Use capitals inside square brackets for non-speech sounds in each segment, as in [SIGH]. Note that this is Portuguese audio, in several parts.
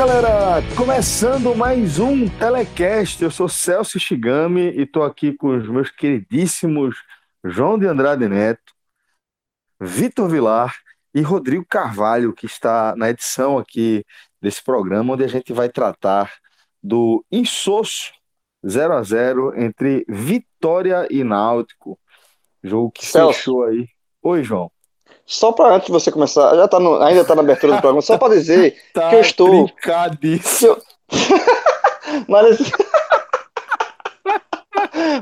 Galera! Começando mais um Telecast. Eu sou Celso Shigami e estou aqui com os meus queridíssimos João de Andrade Neto, Vitor Vilar e Rodrigo Carvalho, que está na edição aqui desse programa, onde a gente vai tratar do insosso 0 a 0 entre Vitória e Náutico. Jogo que Celso. fechou aí. Oi, João. Só para antes de você começar, já tá no, ainda tá na abertura do programa, só para dizer [LAUGHS] Tá que eu estou. trincadíssimo. [LAUGHS] Mas nesse... [LAUGHS]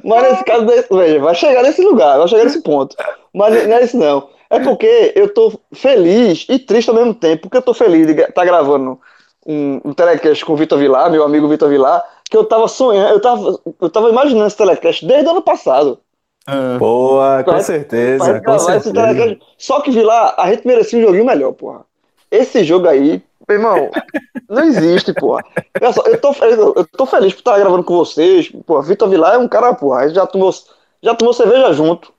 Mas nesse caso, veja, vai chegar nesse lugar, vai chegar nesse ponto. Mas não é isso não. É porque eu tô feliz e triste ao mesmo tempo, porque eu tô feliz de estar gravando um, um telecast com o Vitor Vilar, meu amigo Vitor Vilar, que eu tava sonhando, eu tava, eu tava imaginando esse telecast desde o ano passado. Ah, Boa, com Vai- certeza, Vai com certeza. Só que Vilar, a gente merecia um joguinho melhor, porra. Esse jogo aí, meu irmão, não existe, porra. Olha só, eu tô, eu, tô feliz por estar gravando com vocês. Porra, Vitor Vilar é um cara, porra, a gente já tomou, já tomou cerveja junto.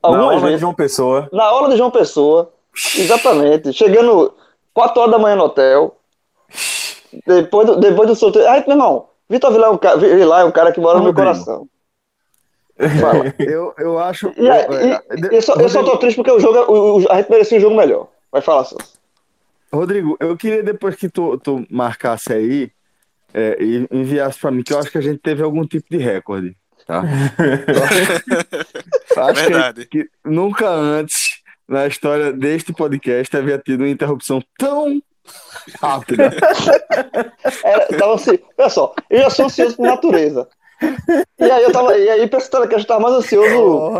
Na aula de. João Pessoa. Na aula de João Pessoa. Exatamente. Chegando 4 horas da manhã no hotel. Depois do, depois do sorteio. Aí, meu irmão, Vitor Vilar é um cara, Vilar é um cara que mora no meu coração. Fala. [LAUGHS] eu, eu acho. E, aí, e- eu, só, eu só tô triste porque o jogo, o- o- a gente merecia um jogo melhor. Vai falar, Celso. Rodrigo, eu queria depois que tu, tu marcasse aí é, e enviasse pra mim, que eu acho que a gente teve algum tipo de recorde, tá? Eu acho que- [LAUGHS] Verdade. que nunca antes na história deste podcast havia tido uma interrupção tão rápida. Era, [LAUGHS] tava assim, olha só, eu já sou ansioso por natureza. E aí eu tava, e aí pensando que a gente tava mais ansioso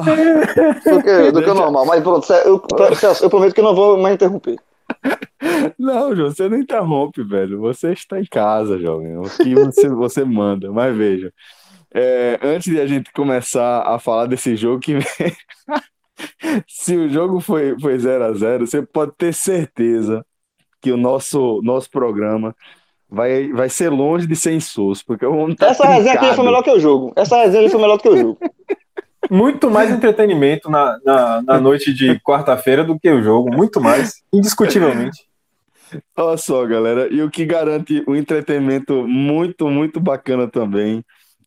do que, do que o normal. Mas pronto, eu, Celso, eu prometo que eu não vou mais interromper. Não, João, você não interrompe, velho. Você está em casa, jovem. O que você, você manda. Mas veja, é, antes de a gente começar a falar desse jogo que [LAUGHS] se o jogo foi, foi 0 a 0 você pode ter certeza que o nosso, nosso programa vai, vai ser longe de ser insosso, porque o homem tá Essa resenha trincado. foi melhor que o jogo. Essa resenha foi melhor do que o jogo. Muito mais entretenimento na, na, na noite de quarta-feira do que o jogo. Muito mais, indiscutivelmente. Olha só, galera, e o que garante um entretenimento muito, muito bacana também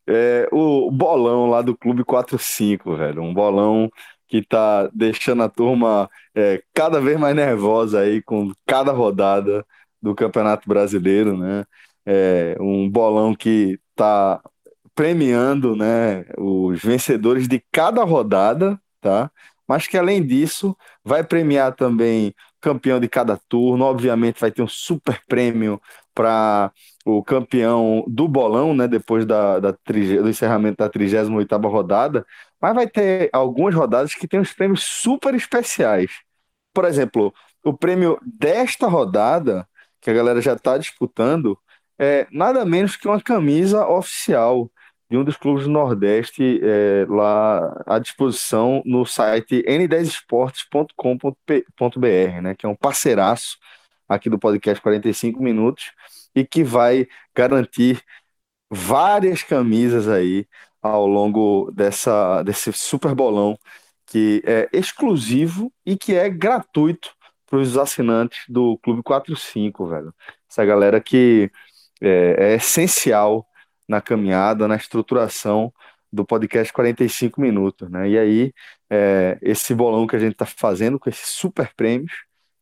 é o bolão lá do Clube 45, velho. Um bolão que tá deixando a turma é, cada vez mais nervosa aí com cada rodada do Campeonato Brasileiro, né? É, um bolão que tá premiando, né, os vencedores de cada rodada, tá? Mas que além disso vai premiar também campeão de cada turno. Obviamente vai ter um super prêmio para o campeão do bolão, né? Depois da, da do encerramento da 38ª rodada. Mas vai ter algumas rodadas que tem uns prêmios super especiais. Por exemplo, o prêmio desta rodada, que a galera já está disputando, é nada menos que uma camisa oficial de um dos clubes do Nordeste é, lá à disposição no site n10esportes.com.br, né, que é um parceiraço aqui do podcast 45 minutos e que vai garantir várias camisas aí ao longo dessa, desse super bolão que é exclusivo e que é gratuito os assinantes do Clube 45, velho. Essa galera que é, é essencial na caminhada, na estruturação do podcast 45 minutos, né? E aí, é, esse bolão que a gente está fazendo com esses super prêmios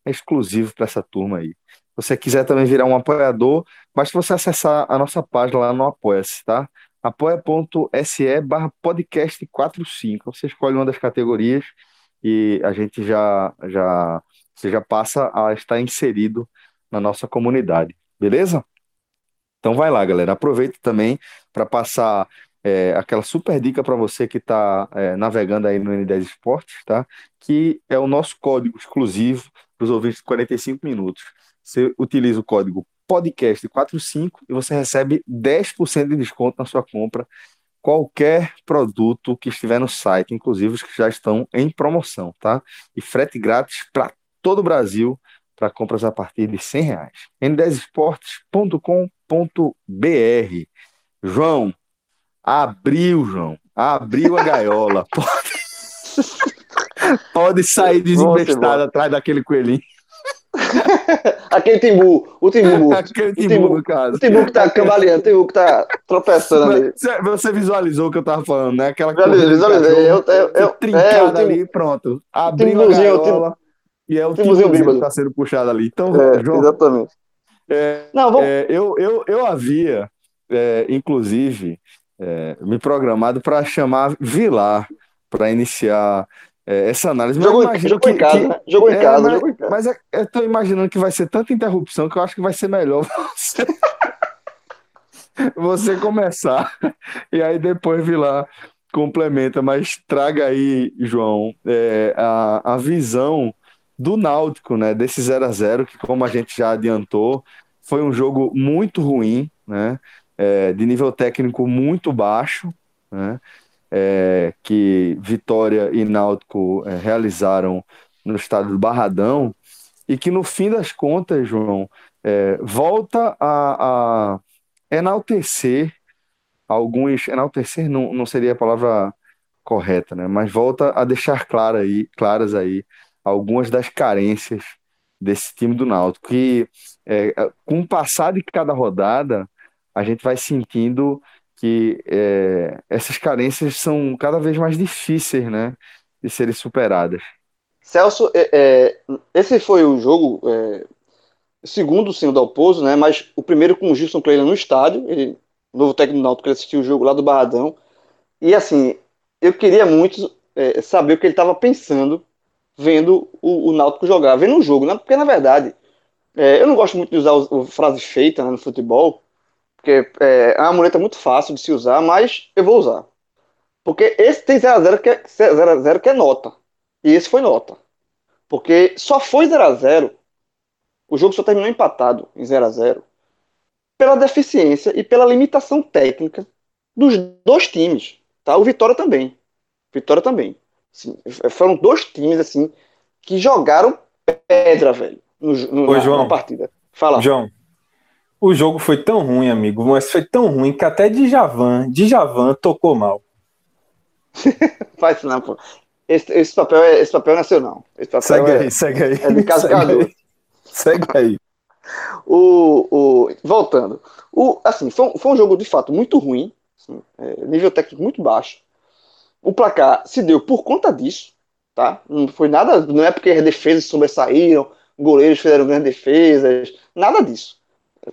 é exclusivo para essa turma aí. Se você quiser também virar um apoiador, basta você acessar a nossa página lá no Apoia-se, tá? apoia.se barra podcast 45. Você escolhe uma das categorias e a gente já, já, você já passa a estar inserido na nossa comunidade, beleza? Então vai lá, galera. Aproveita também para passar é, aquela super dica para você que está é, navegando aí no N10 Esportes, tá? Que é o nosso código exclusivo para os ouvintes de 45 minutos. Você utiliza o código podcast45 e você recebe 10% de desconto na sua compra qualquer produto que estiver no site, inclusive os que já estão em promoção, tá? E frete grátis para todo o Brasil para compras a partir de 100 reais. n10esportes.com.br João, abriu, João, abriu a gaiola. [LAUGHS] Pode, pode sair desinvestado atrás daquele coelhinho. [LAUGHS] Aquele timbu, o timbu. [LAUGHS] Aquele timbu, timbu, no caso. O timbu que tá cambaleando, o timbu que tá tropeçando ali. Você visualizou o que eu tava falando, né? Aquela coisa. Visualizei, eu, eu, eu, trincada é, ali, pronto. Abriu a gaiola e é o que tá sendo puxado ali. Então, é, João, exatamente. É, Não, vamos... É, eu, eu, eu havia, é, inclusive, é, me programado para chamar Vilar para iniciar é, essa análise. Jogou, jogou, que, em casa, que, né? jogou, em é, casa, mas, jogou em casa, Mas é, eu tô imaginando que vai ser tanta interrupção que eu acho que vai ser melhor [LAUGHS] você, você começar. E aí depois vir lá, complementa. Mas traga aí, João, é, a, a visão do Náutico, né? Desse 0 a 0 que, como a gente já adiantou, foi um jogo muito ruim, né? É, de nível técnico muito baixo, né? é, que Vitória e Náutico é, realizaram no estado do Barradão, e que no fim das contas, João, é, volta a, a, enaltecer alguns. Enaltecer não, não seria a palavra correta, né? Mas volta a deixar clara aí, claras aí algumas das carências desse time do Náutico, que é, com o passar de cada rodada, a gente vai sentindo que é, essas carências são cada vez mais difíceis, né, de serem superadas. Celso, é, é, esse foi o jogo, é, segundo sim o Dalpozo, né, mas o primeiro com o Gilson Kleina no estádio, ele, novo técnico do Náutico, ele assistiu o jogo lá do Barradão, e assim, eu queria muito é, saber o que ele estava pensando vendo o, o Náutico jogar, vendo o jogo, né, porque na verdade, é, eu não gosto muito de usar o, frase feita né, no futebol, porque é, é uma muleta muito fácil de se usar, mas eu vou usar. Porque esse tem 0x0 que, é, 0 que é nota. E esse foi nota. Porque só foi 0x0. O jogo só terminou empatado em 0x0 pela deficiência e pela limitação técnica dos dois times. Tá? O Vitória também. Vitória também. Assim, foram dois times assim que jogaram pedra, velho, no, no, Ô, João, na partida. Fala. João, o jogo foi tão ruim, amigo, mas foi tão ruim que até Djavan, Djavan tocou mal. [LAUGHS] Faz não, pô. Esse, esse, papel, é, esse papel é seu, não. Esse papel segue é, aí, segue aí. É de [LAUGHS] cascador. Segue aí. o, o, voltando. O, assim, foi, foi um jogo de fato muito ruim, assim, é, nível técnico muito baixo. O placar se deu por conta disso, tá? Não foi nada, não é porque as defesas sobressaíram, goleiros fizeram grandes defesas, nada disso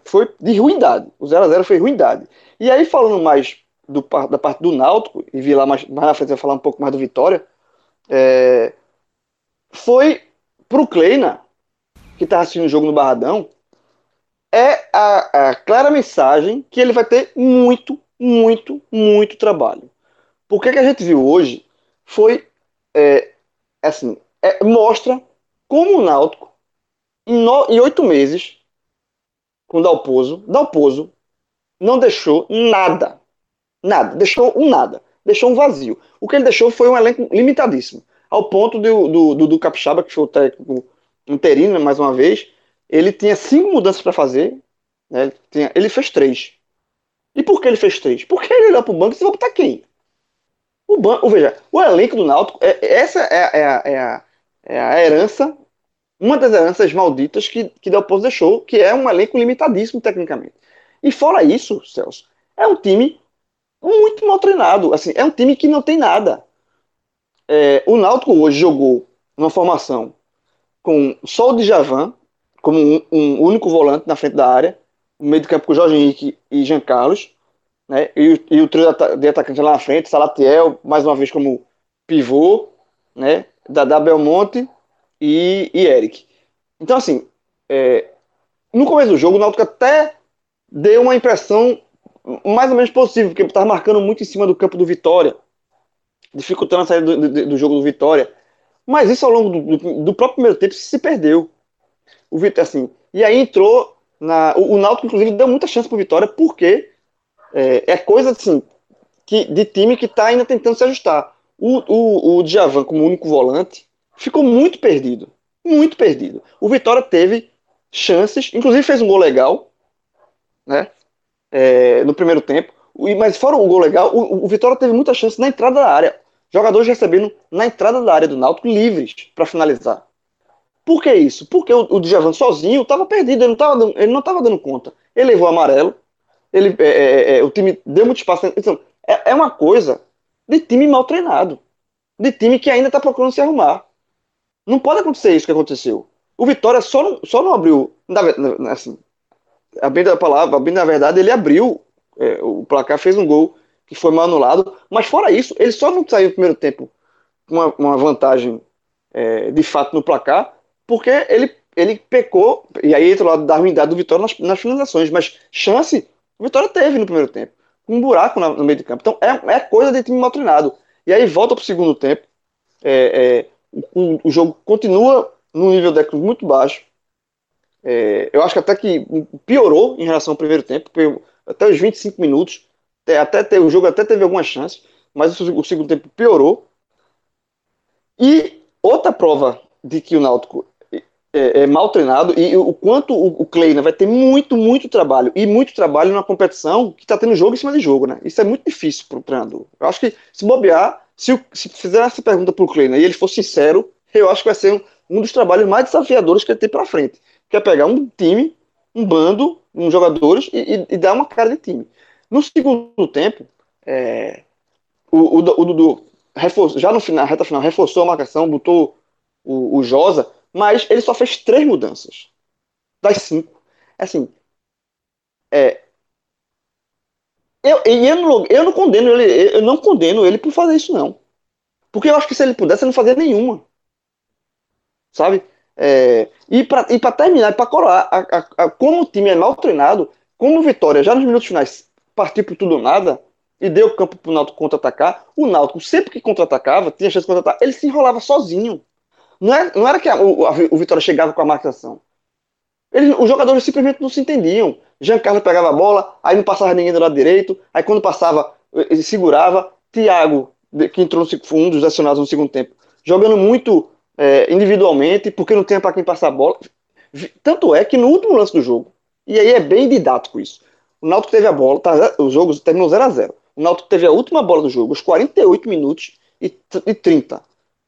foi de ruindade. O 0x0 foi ruindade. E aí, falando mais do, da parte do Náutico, e vi lá mais, mais na frente, vai falar um pouco mais do Vitória, é, foi pro Kleina, que está assistindo o jogo no Barradão, é a, a, clara mensagem que ele vai ter muito, muito, muito trabalho. Porque que a gente viu hoje foi, é, assim, é, mostra como o Náutico, em oito meses, com o Dalpozo. Dalpozo não deixou nada. Nada. Deixou um nada. Deixou um vazio. O que ele deixou foi um elenco limitadíssimo. Ao ponto do, do, do, do Capixaba, que foi o técnico interino, mais uma vez, ele tinha cinco mudanças para fazer. Né? Ele, tinha, ele fez três. E por que ele fez três? Porque ele olhou para o banco e disse: vou botar quem? O banco, veja, o elenco do Náutico, é, essa é, é, a, é, a, é a herança uma das heranças malditas que, que Delpozo deixou, que é um elenco limitadíssimo tecnicamente. E fora isso, Celso, é um time muito mal treinado. Assim, é um time que não tem nada. É, o Náutico hoje jogou uma formação com só o Djavan como um, um, único volante na frente da área, no meio do campo com Jorge Henrique e Jean Carlos, né? E, e o trio de atacantes lá na frente, Salatiel, mais uma vez como pivô, né? da Belmonte e, e Eric. Então, assim, é, no começo do jogo, o Náutico até deu uma impressão mais ou menos possível, porque estava marcando muito em cima do campo do Vitória, dificultando a saída do, do, do jogo do Vitória. Mas isso ao longo do, do, do próprio primeiro tempo se perdeu. O Vitória, assim, e aí entrou na. O, o Náutico, inclusive, deu muita chance para o Vitória, porque é, é, coisa assim, que, de time que está ainda tentando se ajustar. O, o, o Djavan, como único volante, ficou muito perdido. Muito perdido. O Vitória teve chances, inclusive fez um gol legal, né? É, no primeiro tempo. Mas fora o gol legal, o, o Vitória teve muita chance na entrada da área. Jogadores recebendo na entrada da área do Náutico livres para finalizar. Por que isso? Porque o, o Djavan sozinho estava perdido, ele não estava dando, conta. Ele levou amarelo, ele, é, é, é, o time deu muito espaço. Então, é, é uma coisa de time mal treinado, de time que ainda está procurando se arrumar. Não pode acontecer isso que aconteceu. O Vitória só não, só não abriu, assim, a bem da palavra, bem na verdade, ele abriu é, o placar, fez um gol que foi mal anulado, mas fora isso, ele só não saiu no primeiro tempo com uma, uma vantagem é, de fato no placar, porque ele, ele pecou, e aí entra o lado da ruindade do Vitória nas, nas finalizações, mas chance Vitória teve no primeiro tempo, um buraco no, meio de campo. Então é, é coisa de time mal treinado. E aí volta para o segundo tempo, é, é, o, o, jogo continua num nível de muito baixo. É, eu acho que até que piorou em relação ao primeiro tempo, até os 25 minutos, até, até o jogo até teve algumas chances, mas o, o segundo tempo piorou. E outra prova de que o Náutico é, é, mal treinado e o quanto o, o Kleina vai ter muito, muito trabalho e muito trabalho numa competição que está tendo jogo em cima de jogo, né? Isso é muito difícil para o treinador. Eu acho que se bobear, se, se fizer essa pergunta para o Kleina e ele for sincero, eu acho que vai ser um, um dos trabalhos mais desafiadores que ele tem para frente, que é pegar um time, um bando, uns jogadores e, e, e, dar uma cara de time. No segundo tempo, é, o, o, o Dudu reforçou, já no final, reta final, reforçou a marcação, botou o, o Josa mas ele só fez três mudanças das cinco. Assim, é, eu, eu, não, eu não condeno ele, eu não condeno ele por fazer isso, não. Porque eu acho que se ele pudesse, ele não fazia nenhuma. Sabe? É, e para terminar, para coroar, a, a, a, como o time é mal treinado, como o Vitória, já nos minutos finais, partiu por tudo ou nada, e deu campo para o Náutico contra-atacar, o Náutico, sempre que contra-atacava, tinha chance de contra-atacar, ele se enrolava sozinho. Não, é, não era que a, o, a, o Vitória chegava com a marcação. Eles, os jogadores simplesmente não se entendiam. Jean Carlos pegava a bola, aí não passava ninguém do lado direito, aí quando passava, ele segurava. Thiago, que entrou no um dos acionados no segundo tempo, jogando muito é, individualmente, porque não tinha para quem passar a bola. Tanto é que no último lance do jogo, e aí é bem didático isso, o Náutico teve a bola, tá, o jogo terminou 0 a 0 O Náutico teve a última bola do jogo, os 48 minutos e, e 30.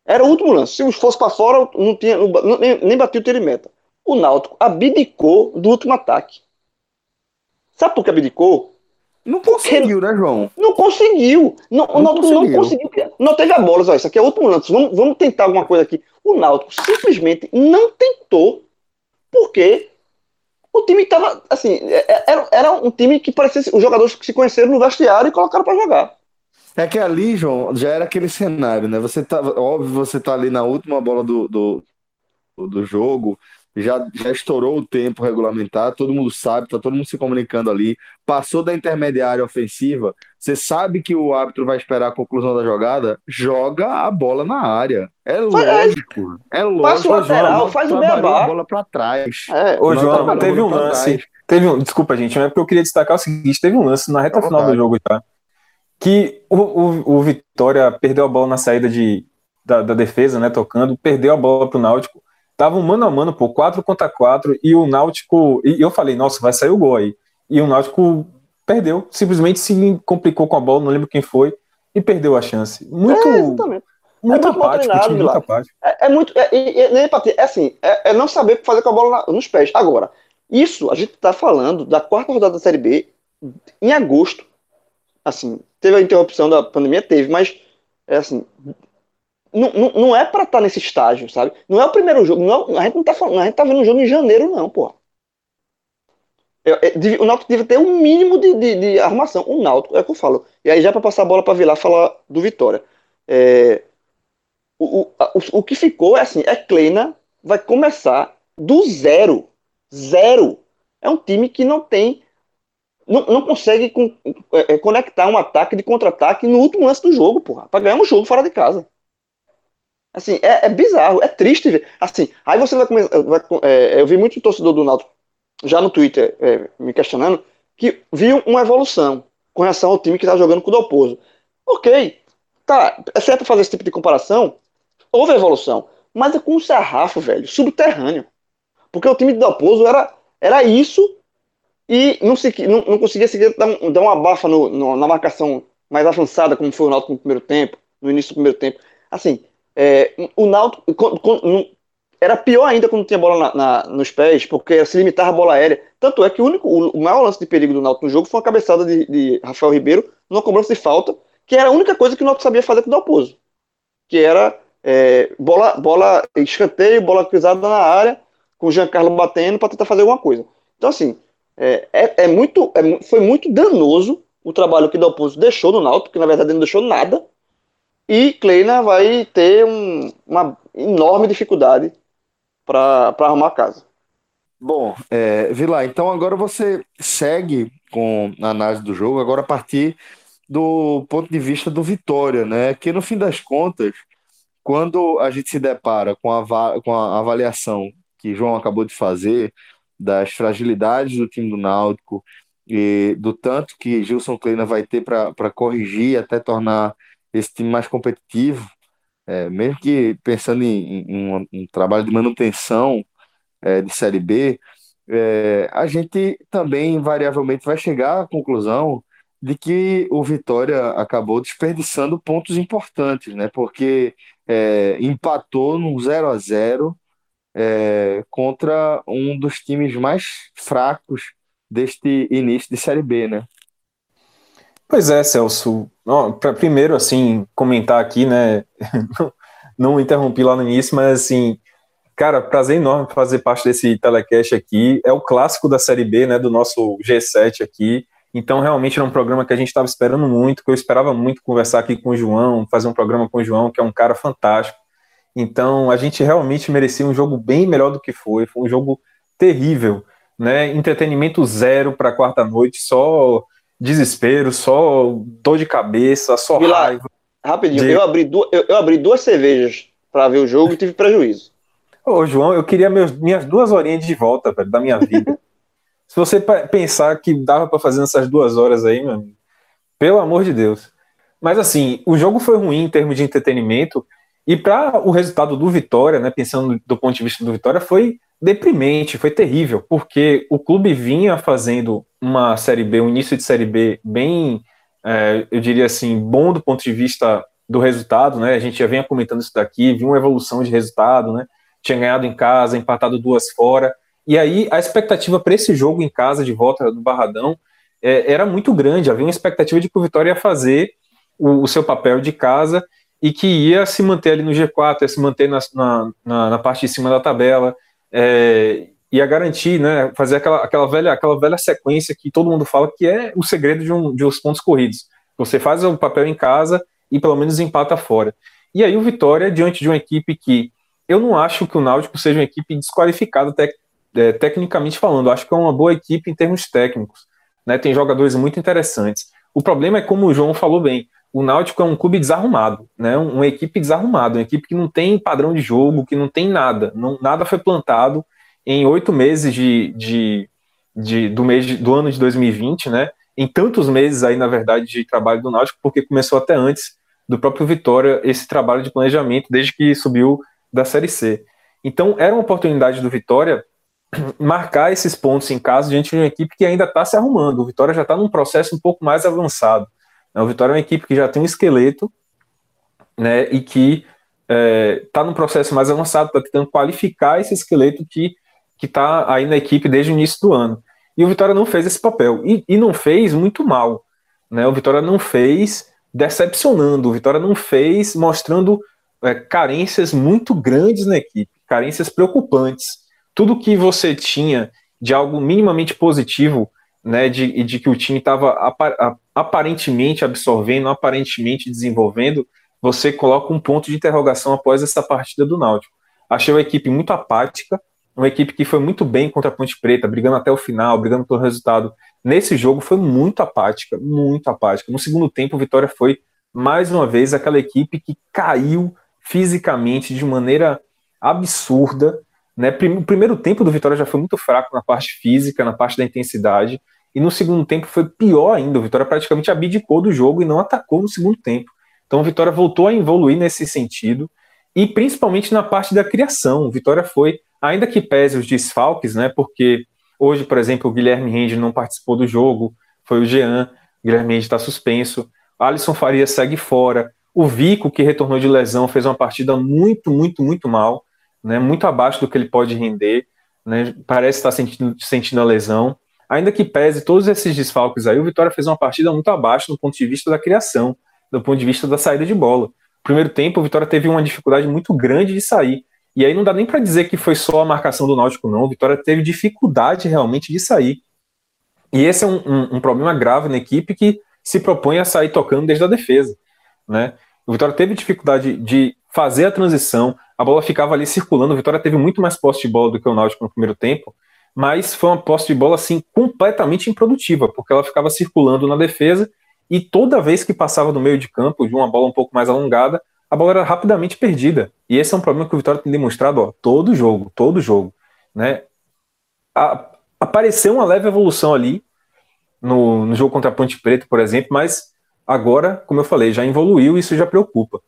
Era o último lance. Se fosse para fora, não tinha, não, nem, nem batia o tiro de meta. O Náutico abdicou do último ataque. Sabe por que abdicou? Não conseguiu, Porque, né, João? Não conseguiu. Não, não o Náutico conseguiu. não conseguiu. Não teve a bola. Olha, isso aqui é o último lance. Vamos, vamos tentar alguma coisa aqui. O Náutico simplesmente não tentou. Porque o time estava. Assim, é, é, era, era um time que parecia os jogadores que se conheceram no vestiário e colocaram para jogar. É que ali, João, já era aquele cenário, né? Você tá, óbvio, você tá ali na última bola do, do, do jogo, já, já estourou o tempo regulamentar, todo mundo sabe, tá todo mundo se comunicando ali. Passou da intermediária ofensiva, você sabe que o árbitro vai esperar a conclusão da jogada, joga a bola na área. É lógico. É lógico. Faz o lateral, faz o beabá. a bola para trás. É, Ô, João, teve um lance. Teve um, desculpa, gente, mas é porque eu queria destacar o seguinte: teve um lance na reta final do jogo, tá? Que o, o, o, Vitória perdeu a bola na saída de, da, da defesa, né, tocando, perdeu a bola pro Náutico, tava um mano a mano, pô, 4 contra 4, e o Náutico, e eu falei, nossa, vai sair o gol aí, e o Náutico perdeu, simplesmente se complicou com a bola, não lembro quem foi, e perdeu a chance. Muito... É, exatamente. Muito, é muito apático, treinado, muito apático. É, é muito. É, é, assim, é, é, não saber fazer com a bola nos pés. Agora, isso a gente está falando da quarta rodada da Série B em agosto. Assim, Teve a interrupção da pandemia? Teve, mas é assim. Não, não, não é para estar tá nesse estágio, sabe? Não é o primeiro jogo. Não é, a gente não tá falando, a gente tá vendo um jogo em janeiro, não, pô. É, é, o Náutico deve ter um mínimo de, de, de, armação. O Náutico, é o que eu falo. E aí, já para passar a bola para Vilar falar do Vitória. É, o, o, o, que ficou é assim, é Kleina vai começar do zero. Zero. É um time que não tem. Não, não consegue é, é conectar um ataque de contra-ataque no último lance do jogo, porra. Pra ganhar um jogo fora de casa. Assim, é, é bizarro, é triste ver. Assim, aí você vai começar. É, eu vi muito torcedor do Náutico já no Twitter é, me questionando que viu uma evolução com relação ao time que tá jogando com o Dalpozo. Ok, tá, é certo fazer esse tipo de comparação, houve evolução, mas é com um sarrafo, velho, subterrâneo. Porque o time do Dalpozo era, era isso e não, se, não, não conseguia seguir, dar, dar uma bafa no, no, na marcação mais avançada, como foi o Náutico no primeiro tempo, no início do primeiro tempo. Assim, é, o Náutico era pior ainda quando tinha bola na, na, nos pés, porque se limitava a bola aérea. Tanto é que o único, o, maior lance de perigo do Náutico no jogo foi uma cabeçada de, de Rafael Ribeiro numa cobrança de falta, que era a única coisa que o Náutico sabia fazer com o Dalpozo, que era é, bola, bola escanteio, bola cruzada na área, com o Giancarlo batendo para tentar fazer alguma coisa. Então, assim, é, é, é muito, é, foi muito danoso o trabalho que Dalpozo deixou no Náutico, que na verdade não deixou nada, e Kleina vai ter um, uma enorme dificuldade para arrumar a casa. Bom, é, Vila, então agora você segue com a análise do jogo, agora a partir do ponto de vista do Vitória, né? Que no fim das contas, quando a gente se depara com a, com a avaliação que João acabou de fazer das fragilidades do time do Náutico e do tanto que Gilson Kleina vai ter para corrigir até tornar esse time mais competitivo, é, mesmo que pensando em, em, um, um, trabalho de manutenção é, de Série B, é, a gente também invariavelmente vai chegar à conclusão de que o Vitória acabou desperdiçando pontos importantes, né? Porque é, empatou num 0 a 0 é, contra um dos times mais fracos deste início de Série B, né? Pois é, Celso. Primeiro, assim, comentar aqui, né? [LAUGHS] não interrompi lá no início, mas assim, cara, prazer enorme fazer parte desse telecast aqui. É o clássico da Série B, né? Do nosso G7 aqui. Então, realmente era um programa que a gente estava esperando muito, que eu esperava muito conversar aqui com o João, fazer um programa com o João, que é um cara fantástico. Então, a gente realmente merecia um jogo bem melhor do que foi. Foi um jogo terrível, né? Entretenimento zero para quarta-noite, só desespero, só dor de cabeça, só Vila, raiva. Rapidinho, de... eu, abri duas, eu, eu abri duas cervejas para ver o jogo e tive prejuízo. [LAUGHS] Ô, João, eu queria meus, minhas duas horinhas de volta velho, da minha vida. [LAUGHS] Se você pensar que dava para fazer nessas duas horas aí, meu amigo, pelo amor de Deus. Mas assim, o jogo foi ruim em termos de entretenimento e para o resultado do Vitória, né, pensando do ponto de vista do Vitória, foi deprimente, foi terrível, porque o clube vinha fazendo uma Série B, um início de Série B bem, é, eu diria assim, bom do ponto de vista do resultado, né? A gente já vinha comentando isso daqui, viu uma evolução de resultado, né? Tinha ganhado em casa, empatado duas fora, e aí a expectativa para esse jogo em casa, de volta do Barradão, é, era muito grande. Havia uma expectativa de que o Vitória ia fazer o, o, seu papel de casa e que ia se manter ali no G4, ia se manter na, na, na parte de cima da tabela, é, ia garantir, né, fazer aquela, aquela, velha, aquela velha sequência que todo mundo fala que é o segredo de, um, de uns pontos corridos. Você faz o papel em casa e pelo menos empata fora. E aí o Vitória, diante de uma equipe que eu não acho que o Náutico seja uma equipe desqualificada tec, é, tecnicamente falando, acho que é uma boa equipe em termos técnicos. Né, tem jogadores muito interessantes. O problema é como o João falou bem, o Náutico é um clube desarrumado, né? Uma equipe desarrumada, uma equipe que não tem padrão de jogo, que não tem nada, não, nada foi plantado em oito meses de, de, de, do mês de, do ano de 2020, né? Em tantos meses aí, na verdade, de trabalho do Náutico, porque começou até antes do próprio Vitória esse trabalho de planejamento desde que subiu da Série C. Então, era uma oportunidade do Vitória [CLEARS THROAT] marcar esses pontos em casa diante de uma equipe que ainda está se arrumando. O Vitória já está num processo um pouco mais avançado. Né? O Vitória é uma equipe que já tem um esqueleto né, e que está é, tá num processo mais avançado, está tentando qualificar esse esqueleto que está aí na equipe desde o início do ano. E o Vitória não fez esse papel. E, e não fez muito mal. Né? O Vitória não fez decepcionando. O Vitória não fez mostrando é, carências muito grandes na equipe, carências preocupantes. Tudo que você tinha de algo minimamente positivo né, de, de que o time estava aparentemente absorvendo, aparentemente desenvolvendo, você coloca um ponto de interrogação após essa partida do Náutico. Achei uma equipe muito apática, uma equipe que foi muito bem contra a Ponte Preta, brigando até o final, brigando pelo resultado. Nesse jogo foi muito apática, muito apática. No segundo tempo, Vitória foi mais uma vez aquela equipe que caiu fisicamente de maneira absurda. Né? O primeiro tempo do Vitória já foi muito fraco na parte física, na parte da intensidade, e no segundo tempo foi pior ainda. O Vitória praticamente abdicou do jogo e não atacou no segundo tempo. Então o Vitória voltou a evoluir nesse sentido, e principalmente na parte da criação. O Vitória foi, ainda que pese os desfalques, né? Porque hoje, por exemplo, o Guilherme Rende não participou do jogo, foi o Jean, o Guilherme Rende está suspenso. Alisson Faria segue fora. O Vico, que retornou de lesão, fez uma partida muito, muito, muito mal, né, muito abaixo do que ele pode render. Né, parece estar sentindo, sentindo a lesão. Ainda que pese todos esses desfalques aí, o Vitória fez uma partida muito abaixo do ponto de vista da criação, do ponto de vista da saída de bola. Primeiro tempo, o Vitória teve uma dificuldade muito grande de sair. E aí não dá nem para dizer que foi só a marcação do Náutico, não. O Vitória teve dificuldade realmente de sair. E esse é um, um, um problema grave na equipe que se propõe a sair tocando desde a defesa. Né? O Vitória teve dificuldade de fazer a transição, a bola ficava ali circulando, o Vitória teve muito mais posse de bola do que o Náutico no primeiro tempo, mas foi uma posse de bola assim completamente improdutiva, porque ela ficava circulando na defesa e toda vez que passava no meio de campo, de uma bola um pouco mais alongada, a bola era rapidamente perdida. E esse é um problema que o Vitória tem demonstrado ó, todo jogo, todo jogo. Né? A, apareceu uma leve evolução ali, no, no jogo contra a Ponte Preta, por exemplo, mas agora, como eu falei, já evoluiu e isso já preocupa.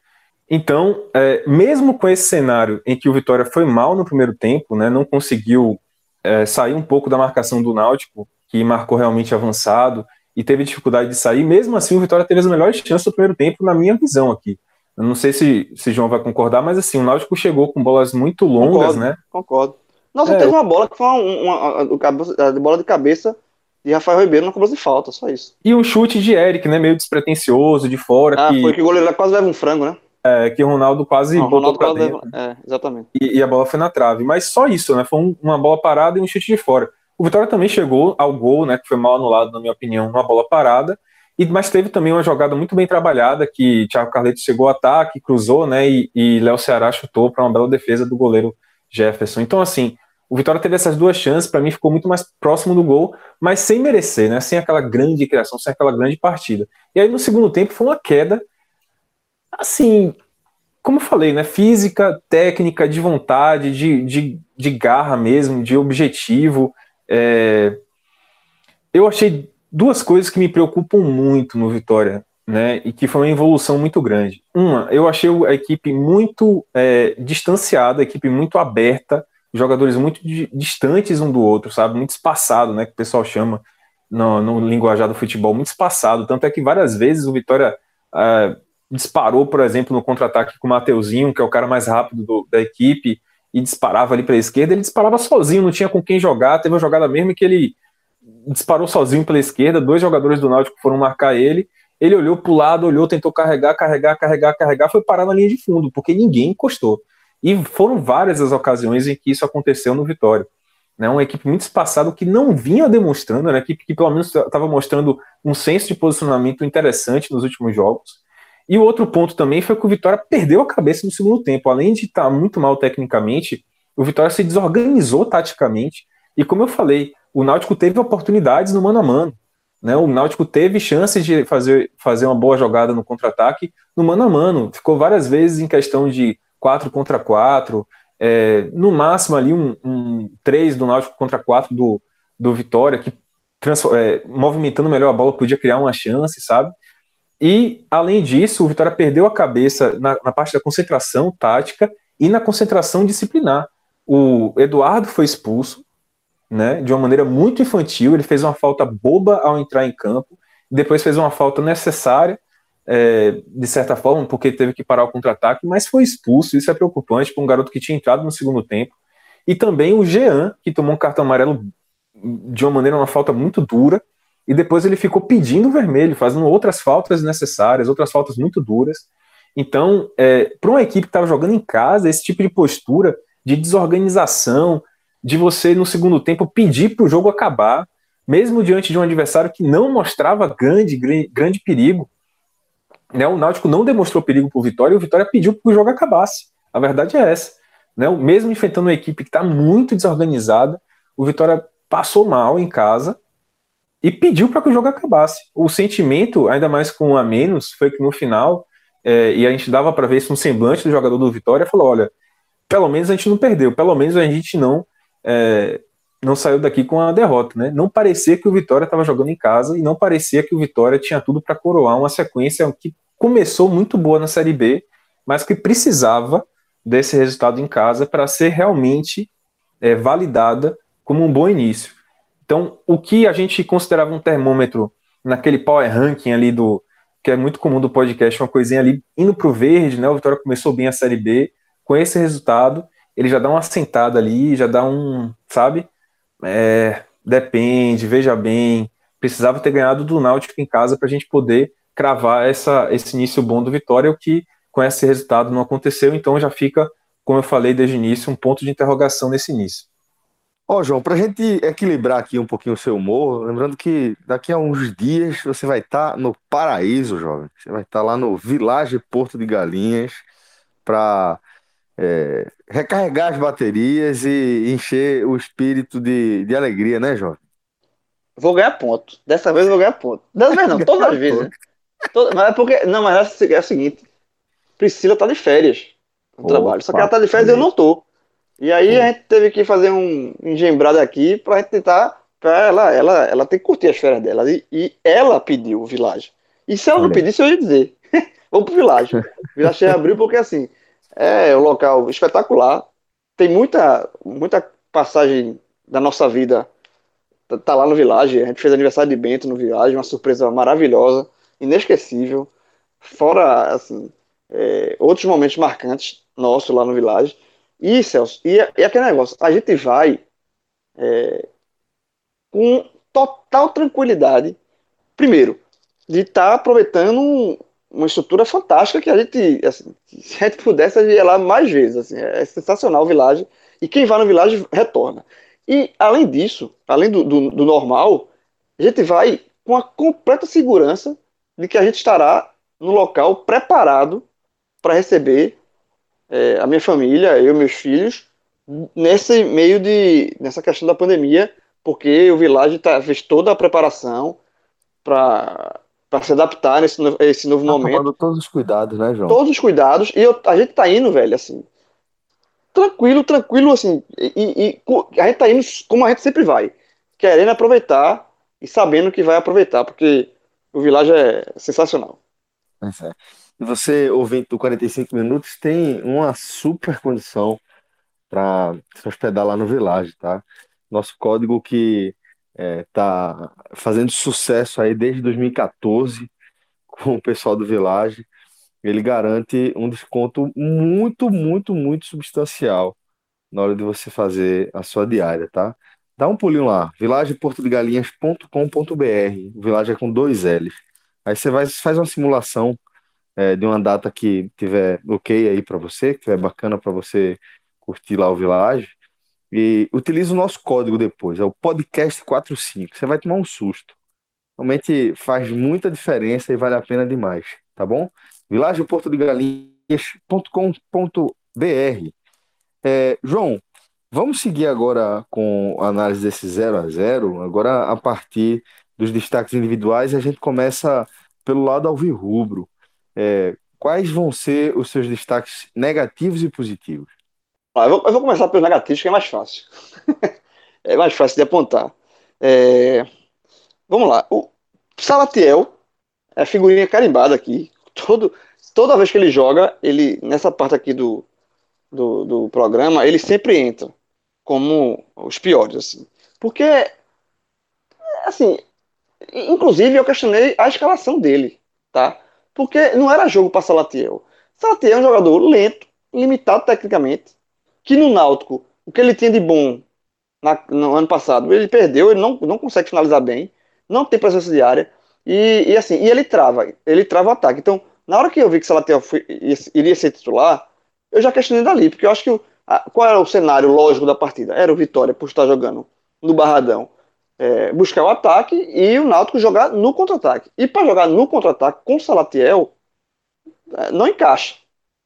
Então, é, mesmo com esse cenário em que o Vitória foi mal no primeiro tempo, né, não conseguiu é, sair um pouco da marcação do Náutico, que marcou realmente avançado, e teve dificuldade de sair, mesmo assim o Vitória teve as melhores chances do primeiro tempo, na minha visão aqui. Eu não sei se, se João vai concordar, mas assim, o Náutico chegou com bolas muito longas, concordo, né? Concordo. Nossa, é, teve uma bola que foi uma, uma, uma, uma bola de cabeça e Rafael Ribeiro não cobrou de falta, só isso. E um chute de Eric, né? Meio despretensioso, de fora. Ah, que... foi que o goleiro quase leva um frango, né? É, que o Ronaldo quase não, botou Ronaldo dentro. É, exatamente. E, e, a bola foi na trave. Mas só isso, né? Foi um, uma bola parada e um chute de fora. O Vitória também chegou ao gol, né? Que foi mal anulado, na minha opinião, uma bola parada. E, mas teve também uma jogada muito bem trabalhada, que Thiago Carleto chegou ao ataque, cruzou, né? E, e Léo Ceará chutou para uma bela defesa do goleiro Jefferson. Então, assim, o Vitória teve essas duas chances, para mim ficou muito mais próximo do gol, mas sem merecer, né? Sem aquela grande criação, sem aquela grande partida. E aí no segundo tempo foi uma queda, assim, como eu falei, né? Física, técnica, de vontade, de, de, de garra mesmo, de objetivo. É... Eu achei duas coisas que me preocupam muito no Vitória, né? E que foi uma evolução muito grande. Uma, eu achei a equipe muito é, distanciada, a equipe muito aberta jogadores muito distantes um do outro, sabe? Muito espaçado, né? Que o pessoal chama no, no linguajar do futebol, muito espaçado. Tanto é que várias vezes o Vitória uh, disparou, por exemplo, no contra-ataque com o Mateuzinho, que é o cara mais rápido do, da equipe, e disparava ali para a esquerda. Ele disparava sozinho, não tinha com quem jogar. Teve uma jogada mesmo que ele disparou sozinho pela esquerda. Dois jogadores do Náutico foram marcar ele. Ele olhou para o lado, olhou, tentou carregar, carregar, carregar, carregar, foi parar na linha de fundo, porque ninguém encostou. E foram várias as ocasiões em que isso aconteceu no Vitória. Né, uma equipe muito espaçada que não vinha demonstrando, uma equipe que pelo menos estava mostrando um senso de posicionamento interessante nos últimos jogos. E o outro ponto também foi que o Vitória perdeu a cabeça no segundo tempo. Além de estar muito mal tecnicamente, o Vitória se desorganizou taticamente. E como eu falei, o Náutico teve oportunidades no mano a mano. Né? O Náutico teve chances de fazer, fazer uma boa jogada no contra-ataque no mano a mano. Ficou várias vezes em questão de 4 contra 4, é, no máximo ali um, um 3 do Náutico contra 4 do, do Vitória, que é, movimentando melhor a bola podia criar uma chance, sabe? E, além disso, o Vitória perdeu a cabeça na, na parte da concentração tática e na concentração disciplinar. O Eduardo foi expulso, né, de uma maneira muito infantil, ele fez uma falta boba ao entrar em campo, depois fez uma falta necessária, é, de certa forma, porque teve que parar o contra-ataque, mas foi expulso. Isso é preocupante para um garoto que tinha entrado no segundo tempo. E também o Jean, que tomou um cartão amarelo de uma maneira, uma falta muito dura, e depois ele ficou pedindo vermelho, fazendo outras faltas necessárias, outras faltas muito duras. Então, é, para uma equipe que estava jogando em casa, esse tipo de postura de desorganização, de você no segundo tempo pedir para o jogo acabar, mesmo diante de um adversário que não mostrava grande, grande, perigo, né, o Náutico não demonstrou perigo para o Vitória e o Vitória pediu para o jogo acabasse. A verdade é essa. Né? Mesmo enfrentando uma equipe que está muito desorganizada, o Vitória passou mal em casa e pediu para que o jogo acabasse. O sentimento, ainda mais com um a menos, foi que no final, é, e a gente dava para ver isso no semblante do jogador do Vitória, falou: olha, pelo menos a gente não perdeu, pelo menos a gente não é, não saiu daqui com a derrota, né? Não parecia que o Vitória estava jogando em casa e não parecia que o Vitória tinha tudo para coroar uma sequência que começou muito boa na Série B, mas que precisava desse resultado em casa para ser realmente é, validada como um bom início. Então, o que a gente considerava um termômetro naquele power ranking ali do que é muito comum do podcast, uma coisinha ali indo para o verde, né? O Vitória começou bem a Série B, com esse resultado, ele já dá uma sentada ali, já dá um, sabe? É, depende, veja bem. Precisava ter ganhado do Náutico em casa para a gente poder cravar essa, esse início bom do Vitória, o que com esse resultado não aconteceu, então já fica, como eu falei desde o início, um ponto de interrogação nesse início. Ó, oh, João, para a gente equilibrar aqui um pouquinho o seu humor, lembrando que daqui a uns dias você vai estar tá no paraíso, jovem. Você vai estar tá lá no Village Porto de Galinhas para é, recarregar as baterias e encher o espírito de, de alegria, né, jovem? Vou ganhar ponto. Dessa vez eu vou ganhar ponto. Dessa vez não, [LAUGHS] todas as vezes. Né? Toda, mas é porque. Não, mas é, é o seguinte: Priscila tá de férias no Opa, trabalho. Só que ela tá de férias e eu não tô. E aí a gente teve que fazer um engembrado aqui pra gente tentar. Pra ela, ela, ela tem que curtir as férias dela. E, e ela pediu o Village. E se ela não pedisse, eu ia dizer: [LAUGHS] vamos pro Village. [LAUGHS] Village abriu porque assim é um local espetacular. Tem muita, muita passagem da nossa vida. Tá, tá lá no Village. A gente fez aniversário de Bento no Village, uma surpresa maravilhosa, inesquecível. Fora, assim, é, outros momentos marcantes nossos lá no Village. E, Celso, e, e aquele negócio, a gente vai é, com total tranquilidade, primeiro, de estar tá aproveitando uma estrutura fantástica que a gente, assim, se a gente pudesse, ia lá mais vezes. Assim, é sensacional o Village. E quem vai no Village retorna. E, além disso, além do, do, do, normal, a gente vai com a completa segurança de que a gente estará no local preparado para receber é, a minha família, eu e meus filhos, nesse meio de. nessa questão da pandemia, porque o Village tá, fez toda a preparação para para se adaptar nesse novo, esse novo tá momento. Todos os cuidados, né, João? Todos os cuidados. E eu, a gente tá indo, velho, assim. Tranquilo, tranquilo, assim. E, e, a gente tá indo como a gente sempre vai. Querendo aproveitar e sabendo que vai aproveitar, porque o Village é sensacional. É. E você, ouvinte do 45 Minutos, tem uma super condição para se hospedar lá no Village, tá? Nosso código que é, tá fazendo sucesso aí desde 2014 com o pessoal do Village. Ele garante um desconto muito, muito, muito substancial na hora de você fazer a sua diária, tá? Dá um pulinho lá, vilageportodegalinhas.com.br. Village é com dois L's. Aí você vai, faz uma simulação é, de uma data que tiver ok aí para você, que tiver bacana para você curtir lá o Village. E utiliza o nosso código depois, é o podcast45. Você vai tomar um susto. Realmente faz muita diferença e vale a pena demais, tá bom? vilageportodegalinhas.com.br é, João, vamos seguir agora com a análise desse 0 a 0 agora a partir dos destaques individuais a gente começa pelo lado alvirrubro. É, quais vão ser os seus destaques negativos e positivos? Eu vou, eu vou começar pelo negativo, que é mais fácil. [LAUGHS] é mais fácil de apontar. É... Vamos lá. O Salatiel é figurinha carimbada aqui. Todo, toda vez que ele joga, ele nessa parte aqui do, do, do programa, ele sempre entra como os piores, assim. Porque, assim, inclusive eu questionei a escalação dele, tá? Porque não era jogo para Salatiel. Salatiel é um jogador lento, limitado tecnicamente, que no Náutico, o que ele tinha de bom na, no ano passado, ele perdeu, ele não, não consegue finalizar bem, não tem presença de área, e, e assim, e ele trava, ele trava o ataque. Então, na hora que eu vi que Salatel foi, iria ser titular, eu já questionei dali, porque eu acho que a, qual era o cenário lógico da partida? Era o Vitória por estar jogando no Barradão, é, buscar o ataque e o Náutico jogar no contra-ataque. E para jogar no contra-ataque com Salatiel, é, não encaixa.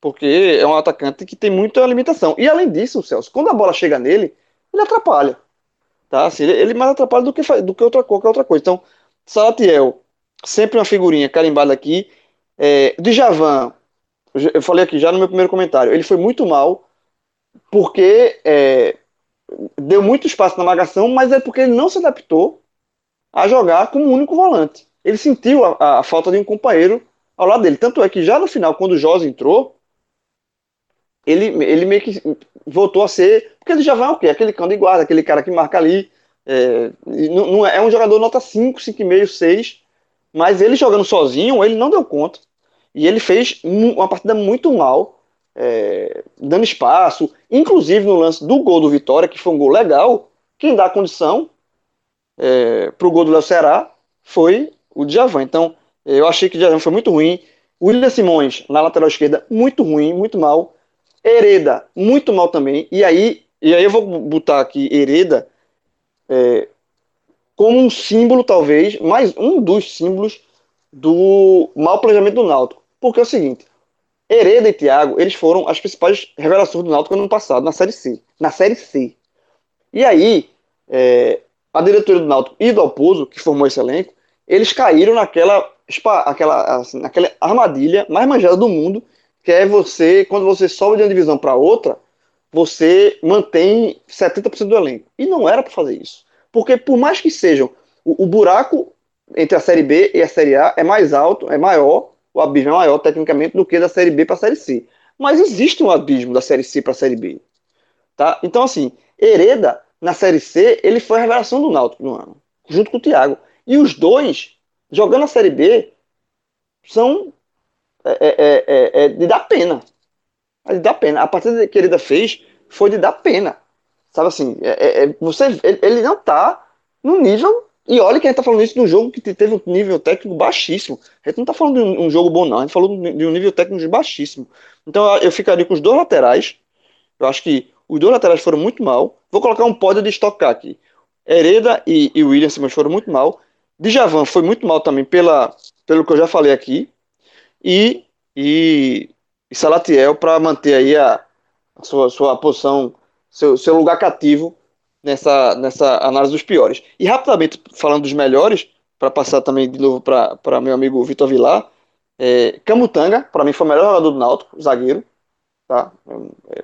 Porque é um atacante que tem muita limitação. E além disso, Celso, quando a bola chega nele, ele atrapalha. Tá? Assim, ele, ele mais atrapalha do que, do que outra, qualquer outra coisa. Então, Salatiel, sempre uma figurinha carimbada aqui. É, Djavan, eu falei aqui já no meu primeiro comentário, ele foi muito mal porque é, deu muito espaço na marcação, mas é porque ele não se adaptou a jogar como único volante. Ele sentiu a, a falta de um companheiro ao lado dele. Tanto é que já no final, quando o Jorge entrou, ele, ele meio que voltou a ser. Porque ele já vai o quê? Aquele cão de guarda, aquele cara que marca ali. É, não, não é, é um jogador nota 5, 5,5, 6. Mas ele jogando sozinho, ele não deu conta. E ele fez uma partida muito mal, é, dando espaço. Inclusive no lance do gol do Vitória, que foi um gol legal. Quem dá condição é, para o gol do Léo Ceará foi o Djavan. Então, eu achei que o Djavan foi muito ruim. O William Simões, na lateral esquerda, muito ruim, muito mal. Hereda, muito mal também. E aí, e aí eu vou botar aqui Hereda é, como um símbolo, talvez, mais um dos símbolos do mau planejamento do Náutico. Porque é o seguinte, Hereda e Thiago, eles foram as principais revelações do Náutico no ano passado, na Série C. Na Série C. E aí, é, a diretoria do Náutico e do Alpozo, que formou esse elenco, eles caíram naquela, aquela, assim, naquela armadilha mais manjada do mundo, que é você, quando você sobe de uma divisão para outra, você mantém 70% do elenco. E não era para fazer isso. Porque por mais que sejam, o, o, buraco entre a Série B e a Série A é mais alto, é maior, o abismo é maior tecnicamente do que da Série B para a Série C. Mas existe um abismo da Série C para a Série B. Tá? Então, assim, Hereda, na Série C, ele foi a revelação do Náutico no ano, junto com o Thiago. E os dois, jogando a Série B, são é, é, é, é, é de dar pena. É de dar pena. A partida que ele fez foi de dar pena. Sabe assim, é, você, ele, ele não tá no nível. E olha que a gente tá falando isso de um jogo que teve um nível técnico baixíssimo. A gente não tá falando de um, jogo bom, não. A gente falou de um nível técnico baixíssimo. Então eu ficaria com os dois laterais. Eu acho que os dois laterais foram muito mal. Vou colocar um pódio de estocar aqui. Hereda e, e Williams mas foram muito mal. Djavan foi muito mal também pela, pelo que eu já falei aqui e, e, e Salatiel para manter aí a, a, sua, sua posição, seu, seu lugar cativo nessa, nessa análise dos piores. E rapidamente, falando dos melhores, para passar também de novo para meu amigo Vitor Vilar, é, Camutanga, para mim foi o melhor jogador do Náutico, zagueiro. Tá?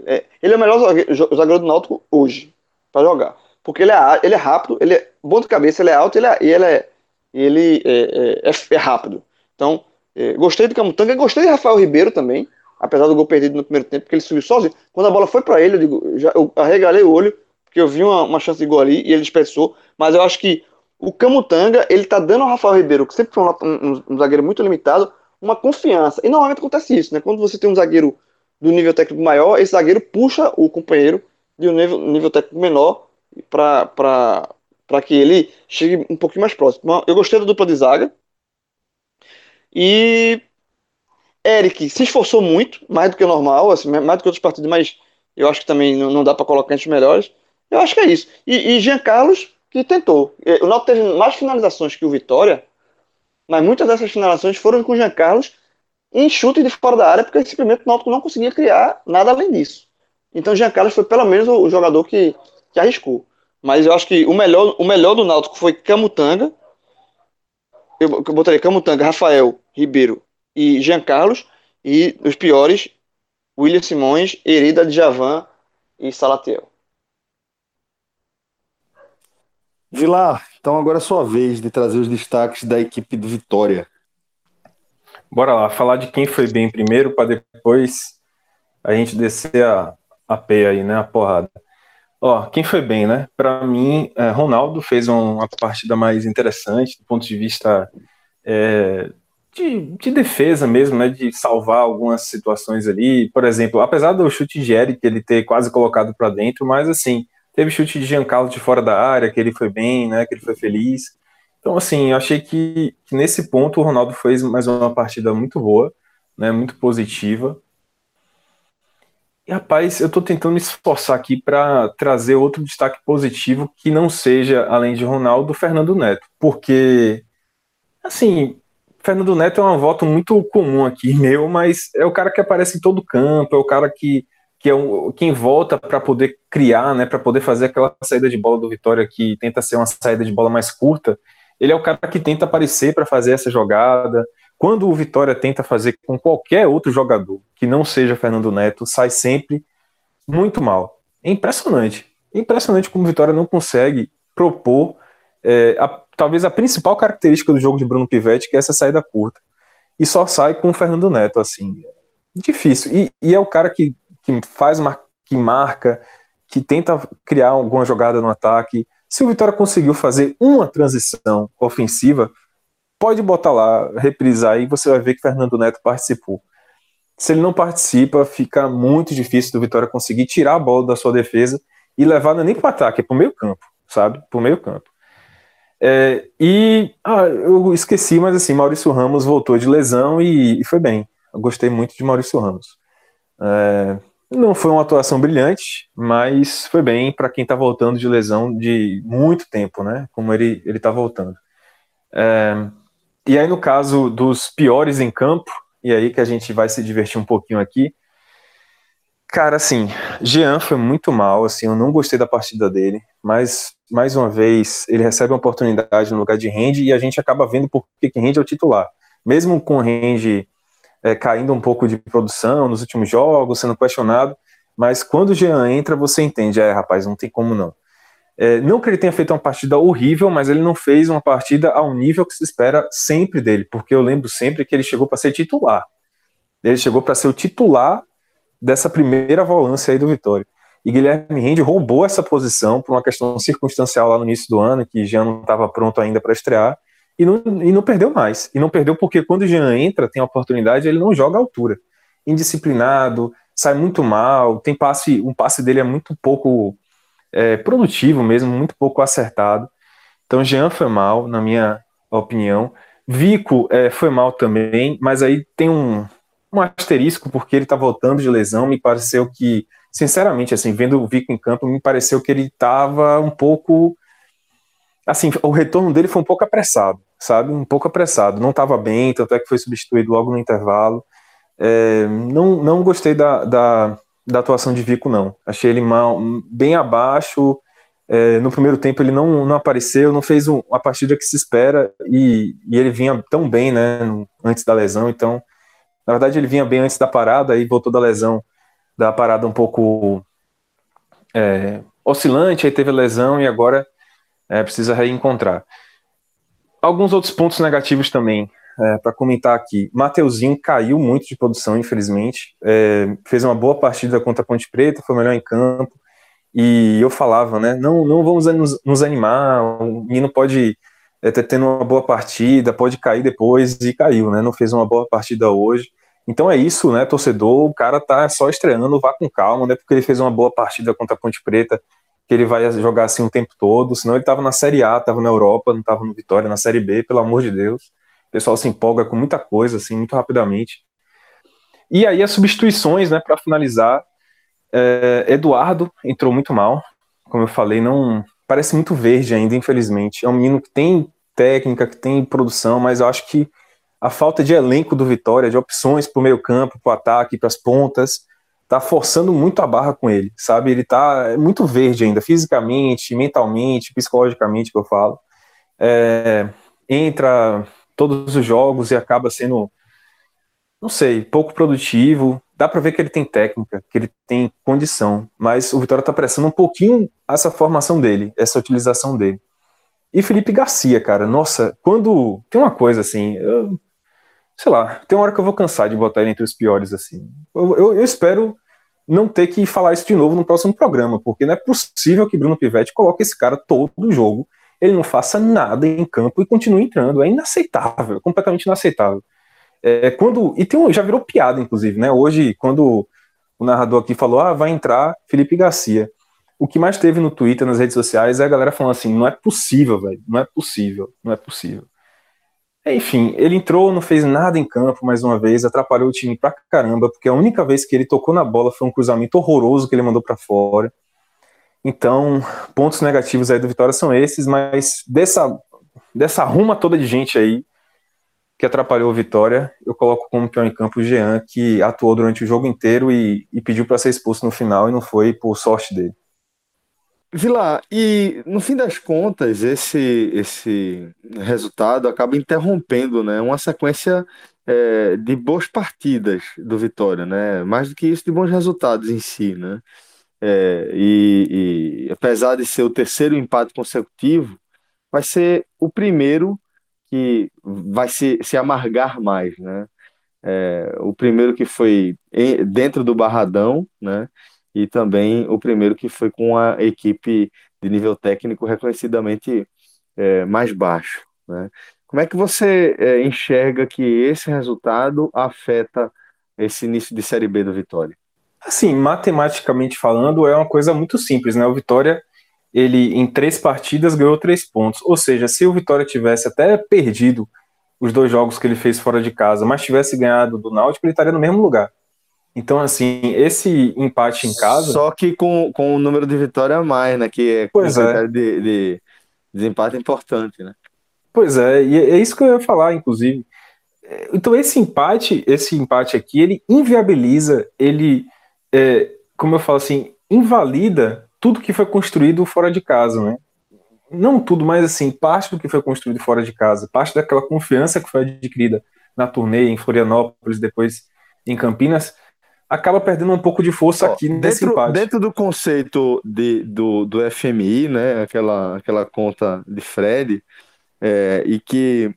É, ele é o melhor zagueiro, zagueiro do Náutico hoje, para jogar. Porque ele é, ele é rápido, ele é bom de cabeça, ele é alto ele é, ele é, ele é, é, é rápido. Então, é, gostei do Camutanga, gostei de Rafael Ribeiro também, apesar do gol perdido no primeiro tempo, porque ele subiu sozinho. Quando a bola foi para ele, eu, digo, já, eu arregalei o olho, porque eu vi uma, uma, chance de gol ali e ele dispersou. Mas eu acho que o Camutanga, ele tá dando ao Rafael Ribeiro, que sempre foi um, um, um, zagueiro muito limitado, uma confiança. E normalmente acontece isso, né? Quando você tem um zagueiro do nível técnico maior, esse zagueiro puxa o companheiro de um nível, nível técnico menor para que ele chegue um pouquinho mais próximo. Eu gostei da dupla de zaga, e Eric se esforçou muito, mais do que o normal, assim, mais do que outros partidos, mas eu acho que também não, não dá para colocar entre os melhores. Eu acho que é isso. E, e Jean Carlos, que tentou. O Náutico teve mais finalizações que o Vitória, mas muitas dessas finalizações foram com o Jean Carlos em chute de fora da área, porque simplesmente o Náutico não conseguia criar nada além disso. Então Jean Carlos foi pelo menos o, jogador que, que arriscou. Mas eu acho que o melhor, o melhor do Náutico foi Camutanga, eu, eu botaria Camutanga, Rafael, Ribeiro e Jean Carlos. E os piores, William Simões, Herida, Djavan e Salatiel. Vilar, então agora é sua vez de trazer os destaques da equipe do Vitória. Bora lá, falar de quem foi bem primeiro, para depois a gente descer a, a peia aí, né? A porrada. Ó, quem foi bem, né? Para mim, é, Ronaldo fez uma partida mais interessante do ponto de vista é, de, de, defesa mesmo, né? De salvar algumas situações ali. Por exemplo, apesar do chute de Eric ele ter quase colocado para dentro, mas assim, teve chute de Giancarlo de fora da área, que ele foi bem, né? Que ele foi feliz. Então, assim, eu achei que, que nesse ponto o Ronaldo fez mais uma partida muito boa, né? Muito positiva. E, rapaz, eu estou tentando me esforçar aqui para trazer outro destaque positivo que não seja, além de Ronaldo, Fernando Neto. Porque, assim, Fernando Neto é um voto muito comum aqui, [LAUGHS] meu, mas é o cara que aparece em todo campo, é o cara que, que é um, quem volta para poder criar, né, para poder fazer aquela saída de bola do Vitória que tenta ser uma saída de bola mais curta. Ele é o cara que tenta aparecer para fazer essa jogada. Quando o Vitória tenta fazer com qualquer outro jogador que não seja Fernando Neto, sai sempre muito mal. É impressionante. É impressionante como o Vitória não consegue propor é, a, talvez a principal característica do jogo de Bruno Pivetti, que é essa saída curta. E só sai com o Fernando Neto, assim. Difícil. E, e é o cara que, que faz, que marca, que tenta criar alguma jogada no ataque. Se o Vitória conseguiu fazer uma transição ofensiva, pode botar lá, reprisar e você vai ver que Fernando Neto participou. Se ele não participa, fica muito difícil do Vitória conseguir tirar a bola da sua defesa e levar não é nem para o ataque, é para o meio campo, sabe? Para o meio campo. É, e ah, eu esqueci, mas assim, Maurício Ramos voltou de lesão e, e foi bem. Eu gostei muito de Maurício Ramos. É, não foi uma atuação brilhante, mas foi bem para quem está voltando de lesão de muito tempo, né? Como ele ele está voltando. É, e aí no caso dos piores em campo, e aí que a gente vai se divertir um pouquinho aqui. Cara, assim, Jean foi muito mal, assim, eu não gostei da partida dele, mas mais uma vez ele recebe uma oportunidade no lugar de Rende e a gente acaba vendo por que Rende é o titular. Mesmo com o Rende é, caindo um pouco de produção nos últimos jogos, sendo questionado, mas quando o Jean entra, você entende, é, rapaz, não tem como não. É, não que ele tenha feito uma partida horrível, mas ele não fez uma partida ao nível que se espera sempre dele, porque eu lembro sempre que ele chegou para ser titular. Ele chegou para ser o titular dessa primeira volância aí do Vitória. E Guilherme Rende roubou essa posição por uma questão circunstancial lá no início do ano, que Jean não estava pronto ainda para estrear, e não, e não perdeu mais. E não perdeu porque quando o Jean entra, tem a oportunidade, ele não joga à altura. Indisciplinado, sai muito mal, tem passe, um passe dele é muito pouco é, produtivo mesmo, muito pouco acertado. Então Jean foi mal, na minha opinião. Vico é, foi mal também, mas aí tem um, um asterisco, porque ele está voltando de lesão, me pareceu que, sinceramente, assim, vendo o Vico em campo, me pareceu que ele estava um pouco, assim, o retorno dele foi um pouco apressado, sabe, um pouco apressado, não estava bem, tanto é que foi substituído logo no intervalo, é, não, não gostei da, da, da, atuação de Vico, não, achei ele mal, bem abaixo, é, no primeiro tempo ele não, não apareceu, não fez um, a partida que se espera, e, e ele vinha tão bem, né, antes da lesão, então na verdade, ele vinha bem antes da parada, aí voltou da lesão, da parada um pouco é, oscilante, aí teve a lesão e agora é, precisa reencontrar. Alguns outros pontos negativos também é, para comentar aqui. Mateuzinho caiu muito de produção, infelizmente. É, fez uma boa partida contra a Ponte Preta, foi melhor em campo. E eu falava, né? Não, não vamos nos, nos animar. O menino pode é, ter tendo uma boa partida, pode cair depois e caiu, né? Não fez uma boa partida hoje. Então é isso, né, torcedor? O cara tá só estreando, vá com calma, né? Porque ele fez uma boa partida contra a Ponte Preta, que ele vai jogar assim o tempo todo. Senão ele tava na Série A, tava na Europa, não tava no Vitória, na Série B, pelo amor de Deus. O pessoal se empolga com muita coisa, assim, muito rapidamente. E aí as substituições, né, para finalizar. É, Eduardo entrou muito mal, como eu falei, não parece muito verde ainda, infelizmente. É um menino que tem técnica, que tem produção, mas eu acho que a falta de elenco do Vitória, de opções para o meio campo, para o ataque, para as pontas, tá forçando muito a barra com ele, sabe? Ele tá muito verde ainda, fisicamente, mentalmente, psicologicamente, que eu falo. É, entra todos os jogos e acaba sendo, não sei, pouco produtivo. Dá para ver que ele tem técnica, que ele tem condição, mas o Vitória tá pressando um pouquinho essa formação dele, essa utilização dele. E Felipe Garcia, cara, nossa, quando. Tem uma coisa assim, eu sei lá, tem uma hora que eu vou cansar de botar ele entre os piores, assim. Eu, eu, eu, espero não ter que falar isso de novo no próximo programa, porque não é possível que Bruno Pivetti coloque esse cara todo o jogo, ele não faça nada em campo e continue entrando. É inaceitável, completamente inaceitável. É, quando E tem um, já virou piada, inclusive, né? Hoje, quando o narrador aqui falou, ah, vai entrar Felipe Garcia. O que mais teve no Twitter, nas redes sociais, é a galera falando assim: não é possível, velho, não é possível, não é possível. Enfim, ele entrou, não fez nada em campo mais uma vez, atrapalhou o time pra caramba, porque a única vez que ele tocou na bola foi um cruzamento horroroso que ele mandou para fora. Então, pontos negativos aí do Vitória são esses, mas dessa, dessa ruma toda de gente aí, que atrapalhou a vitória, eu coloco como pior em campo o Jean, que atuou durante o jogo inteiro e, e pediu para ser expulso no final e não foi por sorte dele. Vila, e no fim das contas, esse, esse resultado acaba interrompendo né, uma sequência é, de boas partidas do Vitória, né? Mais do que isso, de bons resultados em si, né? É, e, e apesar de ser o terceiro empate consecutivo, vai ser o primeiro que vai se, se amargar mais, né? É, o primeiro que foi dentro do Barradão, né? E também o primeiro que foi com a equipe de nível técnico reconhecidamente é, mais baixo, né? Como é que você é, enxerga que esse resultado afeta esse início de Série B do Vitória? Assim, matematicamente falando, é uma coisa muito simples, né? O Vitória ele em três partidas ganhou três pontos. Ou seja, se o Vitória tivesse até perdido os dois jogos que ele fez fora de casa, mas tivesse ganhado do Náutico, ele estaria no mesmo lugar. Então, assim, esse empate em casa. Só que com, com o número de vitória a mais, né? Que é pois é. De, de, de empate importante, né? Pois é, e é isso que eu ia falar, inclusive. Então, esse empate, esse empate aqui, ele inviabiliza, ele, é, como eu falo assim, invalida tudo que foi construído fora de casa, né? Não tudo, mas assim, parte do que foi construído fora de casa, parte daquela confiança que foi adquirida na turnê em Florianópolis, depois em Campinas, acaba perdendo um pouco de força Ó, aqui nesse dentro, empate. Dentro do conceito de, do, do FMI, né, aquela, aquela conta de Fred, é, e que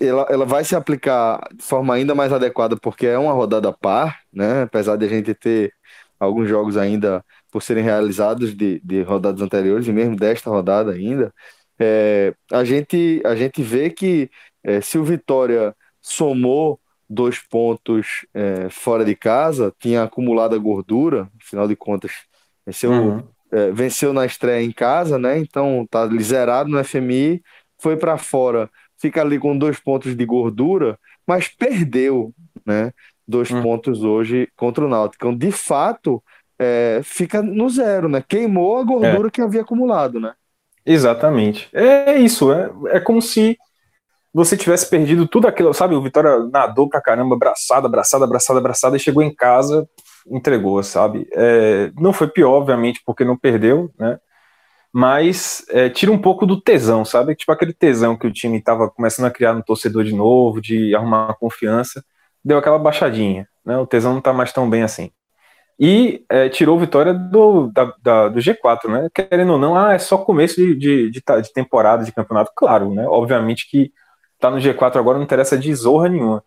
ela, ela vai se aplicar de forma ainda mais adequada porque é uma rodada par, né, apesar de a gente ter alguns jogos ainda por serem realizados de, de rodadas anteriores, e mesmo desta rodada ainda, é, a, gente, a gente vê que é, se o Vitória somou dois pontos é, fora de casa, tinha acumulado a gordura, afinal de contas, venceu, uhum. é, venceu na estreia em casa, né? Então tá zerado no FMI, foi para fora, fica ali com dois pontos de gordura, mas perdeu, né? Dois uhum. pontos hoje contra o Náutico. Então, de fato, é, fica no zero, né? Queimou a gordura é. que havia acumulado, né? Exatamente. É isso, é, é como se você tivesse perdido tudo aquilo, sabe? O Vitória nadou pra caramba, abraçada, abraçada, abraçada, abraçada, e chegou em casa, entregou, sabe? É, não foi pior, obviamente, porque não perdeu, né? Mas é, tira um pouco do tesão, sabe? Tipo aquele tesão que o time tava começando a criar no torcedor de novo, de arrumar confiança, deu aquela baixadinha, né? O tesão não tá mais tão bem assim e é, tirou Vitória do, da, da, do G4, né? Querendo ou não, ah, é só começo de, de, de, de, temporada de campeonato, claro, né? Obviamente que tá no G4 agora não interessa de zorra nenhuma.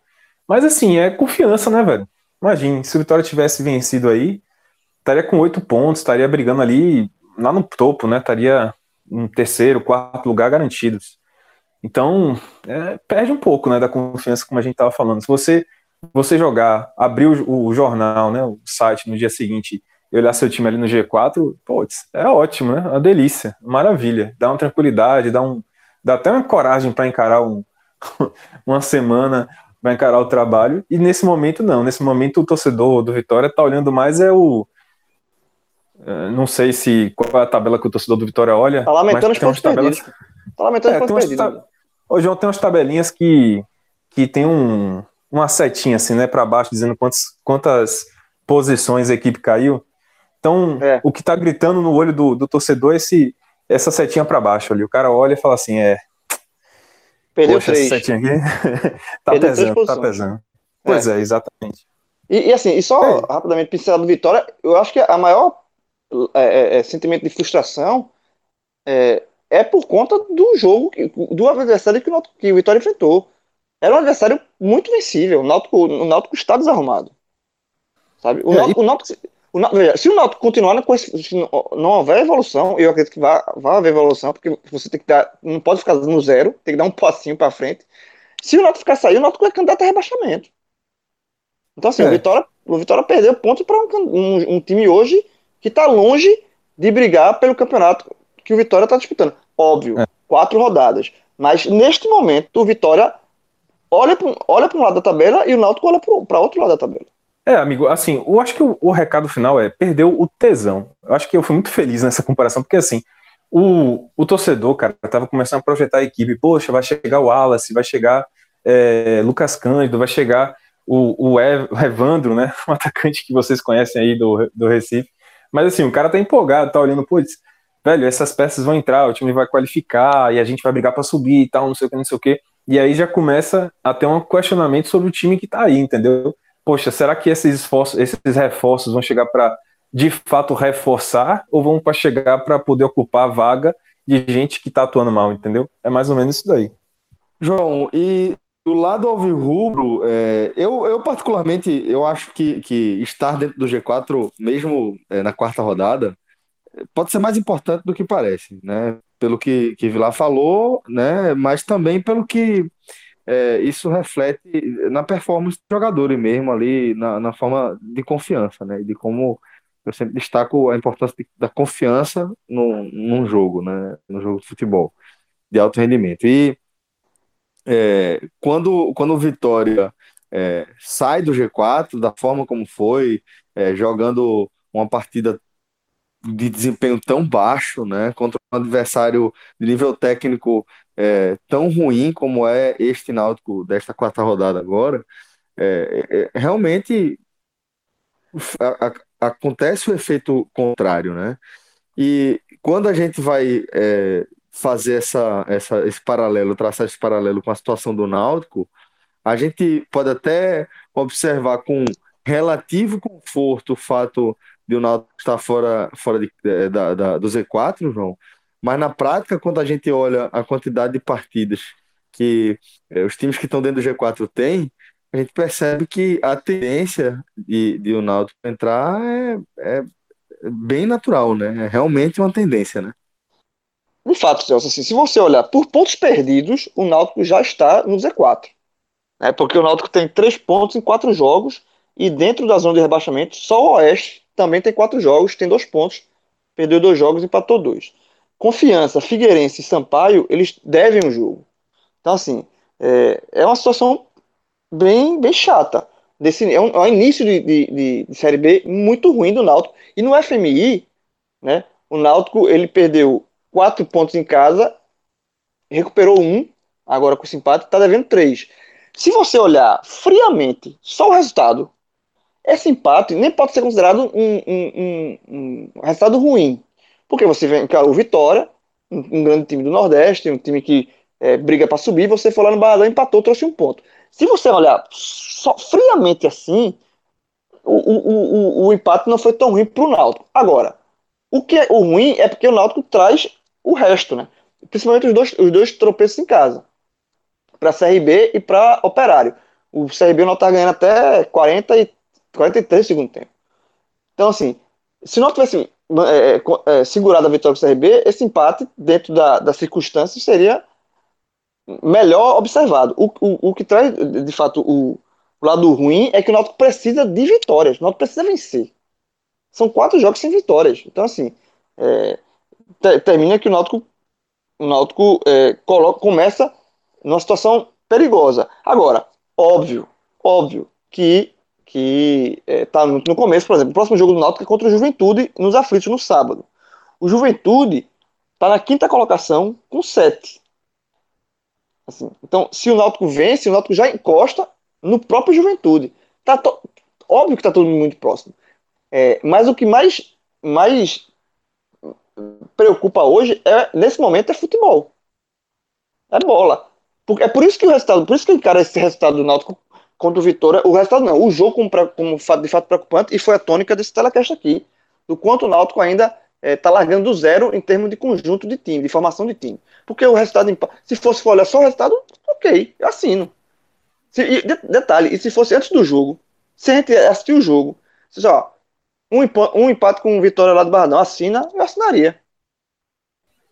Mas assim, é confiança, né, velho? Imagine, se o Vitória tivesse vencido aí, estaria com oito pontos, estaria brigando ali lá no topo, né? Estaria em terceiro, quarto lugar garantidos. Então, é, perde um pouco, né, da confiança, como a gente tava falando. Se você você jogar, abrir o, o, jornal, né, o site no dia seguinte e olhar seu time ali no G4, putz, é ótimo, né? Uma delícia, maravilha. Dá uma tranquilidade, dá, um, dá até uma coragem para encarar um, [LAUGHS] uma semana, para encarar o trabalho. E nesse momento, não. Nesse momento, o torcedor do Vitória tá olhando mais é o. É, não sei se qual é a tabela que o torcedor do Vitória olha. Tá lamentando os pontos tabelas. Tá lamentando é, os pontos perdidos. Ô, João, tem umas tabelinhas que, que tem um, uma setinha assim, né, para baixo, dizendo quantas, quantas posições a equipe caiu. Então, é. o que tá gritando no olho do, do torcedor é esse, essa setinha para baixo ali. O cara olha e fala assim: é. Perdeu Poxa, três. essa setinha aqui [LAUGHS] tá Perdeu pesando, tá pesando. Pois é, é exatamente. E, e, assim, e só é. rapidamente pincelado Vitória, eu acho que a maior é, é, é, sentimento de frustração é, é por conta do jogo, do adversário que o, que o Vitória enfrentou. Era um adversário muito vencível. O Náutico, o Náutico está desarrumado. Sabe? O, é, Náutico, e... o Náutico, o se o Náutico continuar com esse, se não houver evolução, eu acredito que vai, vai haver evolução, porque você tem que dar, não pode ficar no zero, tem que dar um passinho para frente. Se o Náutico ficar sair, o Náutico é candidato a rebaixamento. Então, assim, é. o, Vitória, o Vitória perdeu ponto para um, um, um, time hoje que está longe de brigar pelo campeonato que o Vitória está disputando. Óbvio, é. quatro rodadas. Mas neste momento, o Vitória olha para olha um lado da tabela e o Náutico olha para outro lado da tabela. É, amigo, assim, eu acho que o, o, recado final é perdeu o tesão. Eu acho que eu fui muito feliz nessa comparação, porque assim, o, o torcedor, cara, tava começando a projetar a equipe, poxa, vai chegar o Wallace, vai chegar é, Lucas Cândido, vai chegar o, o, Evandro, né? [LAUGHS] Um atacante que vocês conhecem aí do, do Recife. Mas assim, o cara tá empolgado, tá olhando, putz, velho, essas peças vão entrar, o time vai qualificar e a gente vai brigar para subir e tal, não sei o que, não sei o que. E aí já começa a ter um questionamento sobre o time que tá aí, entendeu? Poxa, será que esses esforços, esses reforços vão chegar para de fato reforçar ou vão para chegar para poder ocupar a vaga de gente que tá atuando mal, entendeu? É mais ou menos isso daí. João, e do lado alvirrubro, é, eu, eu particularmente, eu acho que, que estar dentro do G4, mesmo é, na quarta rodada, pode ser mais importante do que parece, né? Pelo que, que Vilar falou, né? Mas também pelo que é, isso reflete na performance do jogador e mesmo ali na, na forma de confiança, né? De como eu sempre destaco a importância de, da confiança no, num jogo, né? No jogo de futebol de alto rendimento. E é, quando, quando o Vitória é, sai do G4 da forma como foi, é, jogando uma partida de desempenho tão baixo, né, contra um adversário de nível técnico é, tão ruim como é este Náutico desta quarta rodada agora, é, é, realmente a, a, acontece o efeito contrário, né? E quando a gente vai é, fazer essa, essa, esse paralelo, traçar esse paralelo com a situação do Náutico, a gente pode até observar com relativo conforto o fato de o Náutico estar fora, fora de, da, da, do Z4, João, mas na prática, quando a gente olha a quantidade de partidas que é, os times que estão dentro do G4 têm, a gente percebe que a tendência de, de o Náutico entrar é, é bem natural, né? É realmente uma tendência, né? De fato, Celso, assim, se você olhar por pontos perdidos, o Náutico já está no Z4. Né? Porque o Náutico tem três pontos em quatro jogos e dentro da zona de rebaixamento, só o Oeste também tem quatro jogos, tem dois pontos, perdeu dois jogos empatou dois. Confiança, Figueirense e Sampaio, eles devem um jogo. Então, assim, é, é uma situação bem, bem chata. Desse, é, um, é um início de, de, de Série B muito ruim do Náutico. E no FMI, né, o Náutico ele perdeu quatro pontos em casa, recuperou um, agora com esse empate, está devendo três. Se você olhar friamente só o resultado, esse empate nem pode ser considerado um, um, um, um resultado ruim. Porque você vem, o Vitória, um, grande time do Nordeste, um time que é, briga para subir, você foi lá no Barradão, empatou, trouxe um ponto. Se você olhar só friamente assim, o, o, o, o empate não foi tão ruim para o Náutico. Agora, o que é o ruim é porque o Náutico traz o resto, né? Principalmente os dois, os dois tropeços em casa. Para CRB e para Operário. O CRB não está ganhando até 40 e 43 segundo tempo. Então, assim, se não tivesse é, é, é, segurado a vitória do CRB, esse empate, dentro da, das circunstâncias, seria melhor observado. O, o, o que traz, de fato, o, o lado ruim é que o Náutico precisa de vitórias. O Náutico precisa vencer. São quatro jogos sem vitórias. Então, assim, é, termina que o Náutico, o Náutico é, coloca, começa numa situação perigosa. Agora, óbvio, óbvio que que está é, no, no, começo, por exemplo, o próximo jogo do Náutico é contra o Juventude nos aflitos no sábado. O Juventude está na quinta colocação com sete. Assim, então, se o Náutico vence, o Náutico já encosta no próprio Juventude. Tá to... Óbvio que está todo mundo muito próximo. É, mas o que mais, mais preocupa hoje é nesse momento é futebol. É bola. É por isso que o resultado, por isso que encara esse resultado do Náutico contra o Vitória, o resultado não, o jogo como, como de fato preocupante e foi a tônica desse telecast aqui, do quanto o Náutico ainda está é, largando do zero em termos de conjunto de time, de formação de time. Porque o resultado, se fosse olhar só o resultado, ok, eu assino. Se, e, de, detalhe, e se fosse antes do jogo, se a gente assistir o jogo, se, ó, um, um empate com o Vitória lá do Barradão, assina, eu assinaria.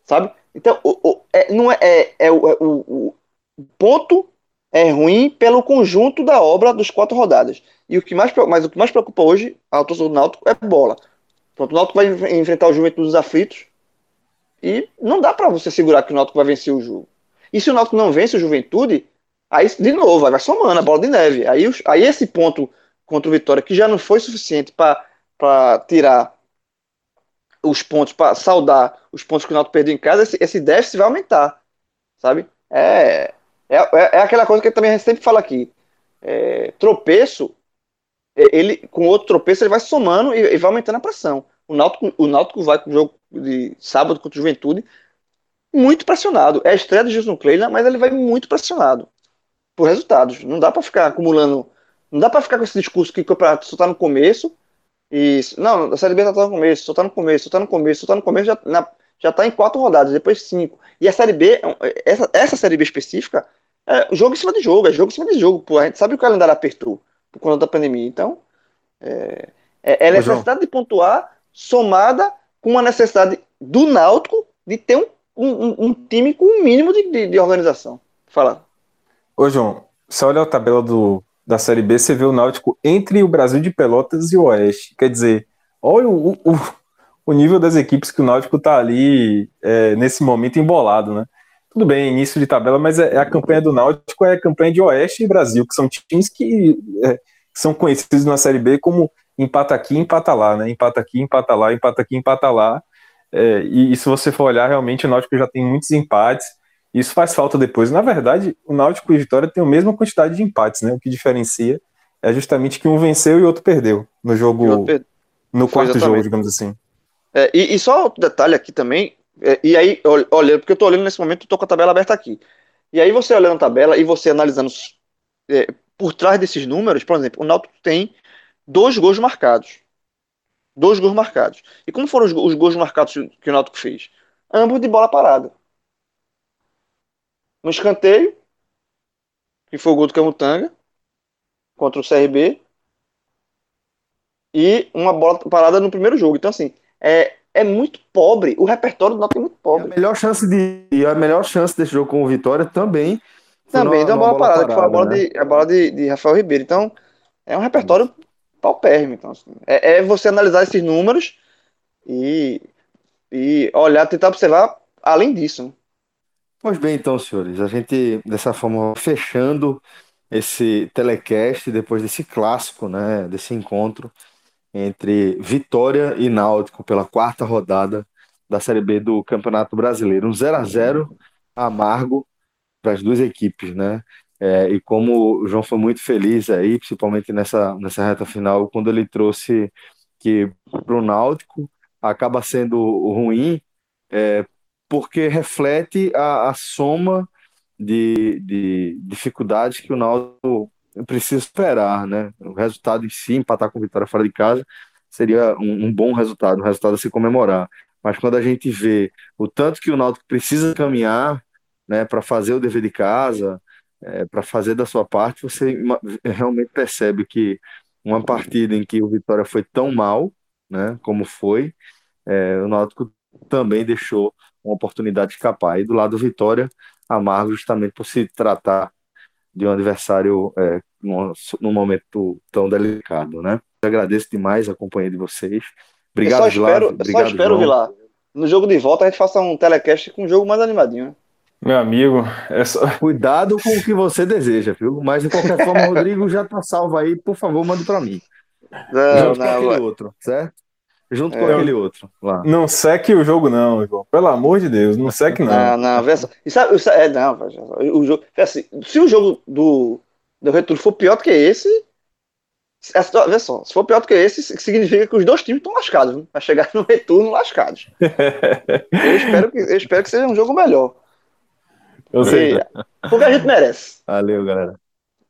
Sabe? Então, o, o, é, não é, é, é o, é o, ponto é ruim pelo conjunto da obra dos quatro rodadas. E o que mais, mas o que mais preocupa hoje a torcida do Náutico é bola. Pronto, o Náutico vai enfrentar o Juventude dos aflitos e não dá para você segurar que o Náutico vai vencer o jogo. E se o Náutico não vence o Juventude, aí de novo vai somando a bola de neve. Aí, aí esse ponto contra o Vitória que já não foi suficiente para tirar os pontos, para saudar os pontos que o Náutico perdeu em casa, esse, esse déficit vai aumentar, sabe? É, É, é, é aquela coisa que também a sempre fala aqui. É, tropeço, ele com outro tropeço, ele vai somando e, e, vai aumentando a pressão. O Náutico, o Náutico vai com o jogo de sábado contra o Juventude muito pressionado. É a estreia de Gilson Kleina, mas ele vai muito pressionado por resultados. Não dá para ficar acumulando. Não dá para ficar com esse discurso que o campeonato só tá no começo. E, não, a Série B tá no começo, só tá no começo, só tá no começo, só tá no começo, já, na, já tá em quatro rodadas, depois cinco. E a Série B, essa, essa Série B específica, é jogo em cima de jogo, é jogo em cima de jogo. Pô, a gente sabe que o calendário apertou por conta da pandemia. Então, é, é, é necessidade de pontuar somada com uma necessidade do Náutico de ter um, um, um time com um mínimo de, de, de organização. Fala. Ô, João, você olha a tabela do, da Série B, você vê o Náutico entre o Brasil de Pelotas e o Oeste. Quer dizer, olha o, o, o nível das equipes que o Náutico tá ali é, nesse momento embolado, né? Tudo bem, início de tabela, mas é, é, a campanha do Náutico é a campanha de Oeste e Brasil, que são times que é, são conhecidos na Série B como empata aqui, empata lá, né? Empata aqui, empata lá, empata aqui, empata lá. É, e, e, se você for olhar, realmente o Náutico já tem muitos empates. Isso faz falta depois. Na verdade, o Náutico e o Vitória têm a mesma quantidade de empates, né? O que diferencia é justamente que um venceu e o outro perdeu no jogo, no quarto jogo, digamos assim. É, e, e, só outro detalhe aqui também, e aí, olhando, porque eu tô olhando nesse momento, tô com a tabela aberta aqui. E aí você olhando a tabela e você analisando é, por trás desses números, por exemplo, o Náutico tem dois gols marcados. Dois gols marcados. E como foram os, os gols marcados que o Náutico fez? Ambos de bola parada no escanteio, que foi o gol do Camutanga, contra o CRB, e uma bola parada no primeiro jogo. Então, assim, é, é muito pobre. O repertório do Náutico é muito pobre. a melhor chance de a melhor chance desse jogo com o Vitória também também deu uma bola, bola parada, parada, que foi a bola, né? de, a bola de, de Rafael Ribeiro. Então, é um repertório paupérrimo. Então, assim, é, é, você analisar esses números e, e olhar, tentar observar além disso. Né? Pois bem, então, senhores, a gente, dessa forma, fechando esse telecast, depois desse clássico, né, desse encontro entre Vitória e Náutico pela quarta rodada da Série B do Campeonato Brasileiro. Um 0 a 0 amargo para as duas equipes, né? É, e como o João foi muito feliz aí, principalmente nessa, nessa reta final, quando ele trouxe que para o Náutico acaba sendo ruim é, porque reflete a, a soma de, de, dificuldades que o Náutico precisa superar, né? O resultado em si, empatar com vitória fora de casa, seria um, um, bom resultado, um resultado a se comemorar. Mas quando a gente vê o tanto que o Náutico precisa caminhar, né, para fazer o dever de casa, é, para fazer da sua parte, você realmente percebe que uma partida em que o Vitória foi tão mal, né, como foi, é, o Náutico também deixou uma oportunidade de escapar. E do lado do Vitória, amargo justamente por se tratar de um adversário é, num, num, momento tão delicado, né? Eu agradeço demais a companhia de vocês. Obrigado, eu só espero, Vilar. Obrigado, só espero, Vilar. No jogo de volta a gente faça um telecast com um jogo mais animadinho. Né? Meu amigo, é só... [LAUGHS] cuidado com o que você deseja, viu? Mas de qualquer forma, Rodrigo já tá salvo aí. Por favor, mande para mim. Não, não, aquele outro, certo? Junto é, com aquele outro lá. Não seque o jogo, não, João. Pelo amor de Deus, não seque, não. Não, não, vê só. E sabe, é, não, o jogo. Assim, se o jogo do, do retorno for pior do que esse. É, vê só, se for pior do que esse, significa que os dois times estão lascados, viu? Vai chegar no retorno lascados. [LAUGHS] eu, espero que, eu espero que seja um jogo melhor. Eu sei. Porque a gente merece. Valeu, galera.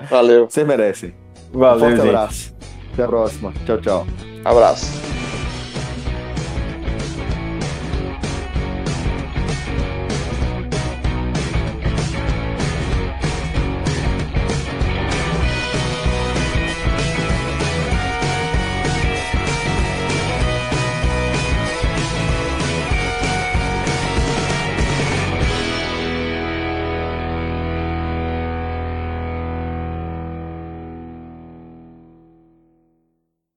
Valeu. Vocês merecem. Valeu, um forte gente. abraço. Até a próxima. Tchau, tchau. Abraço.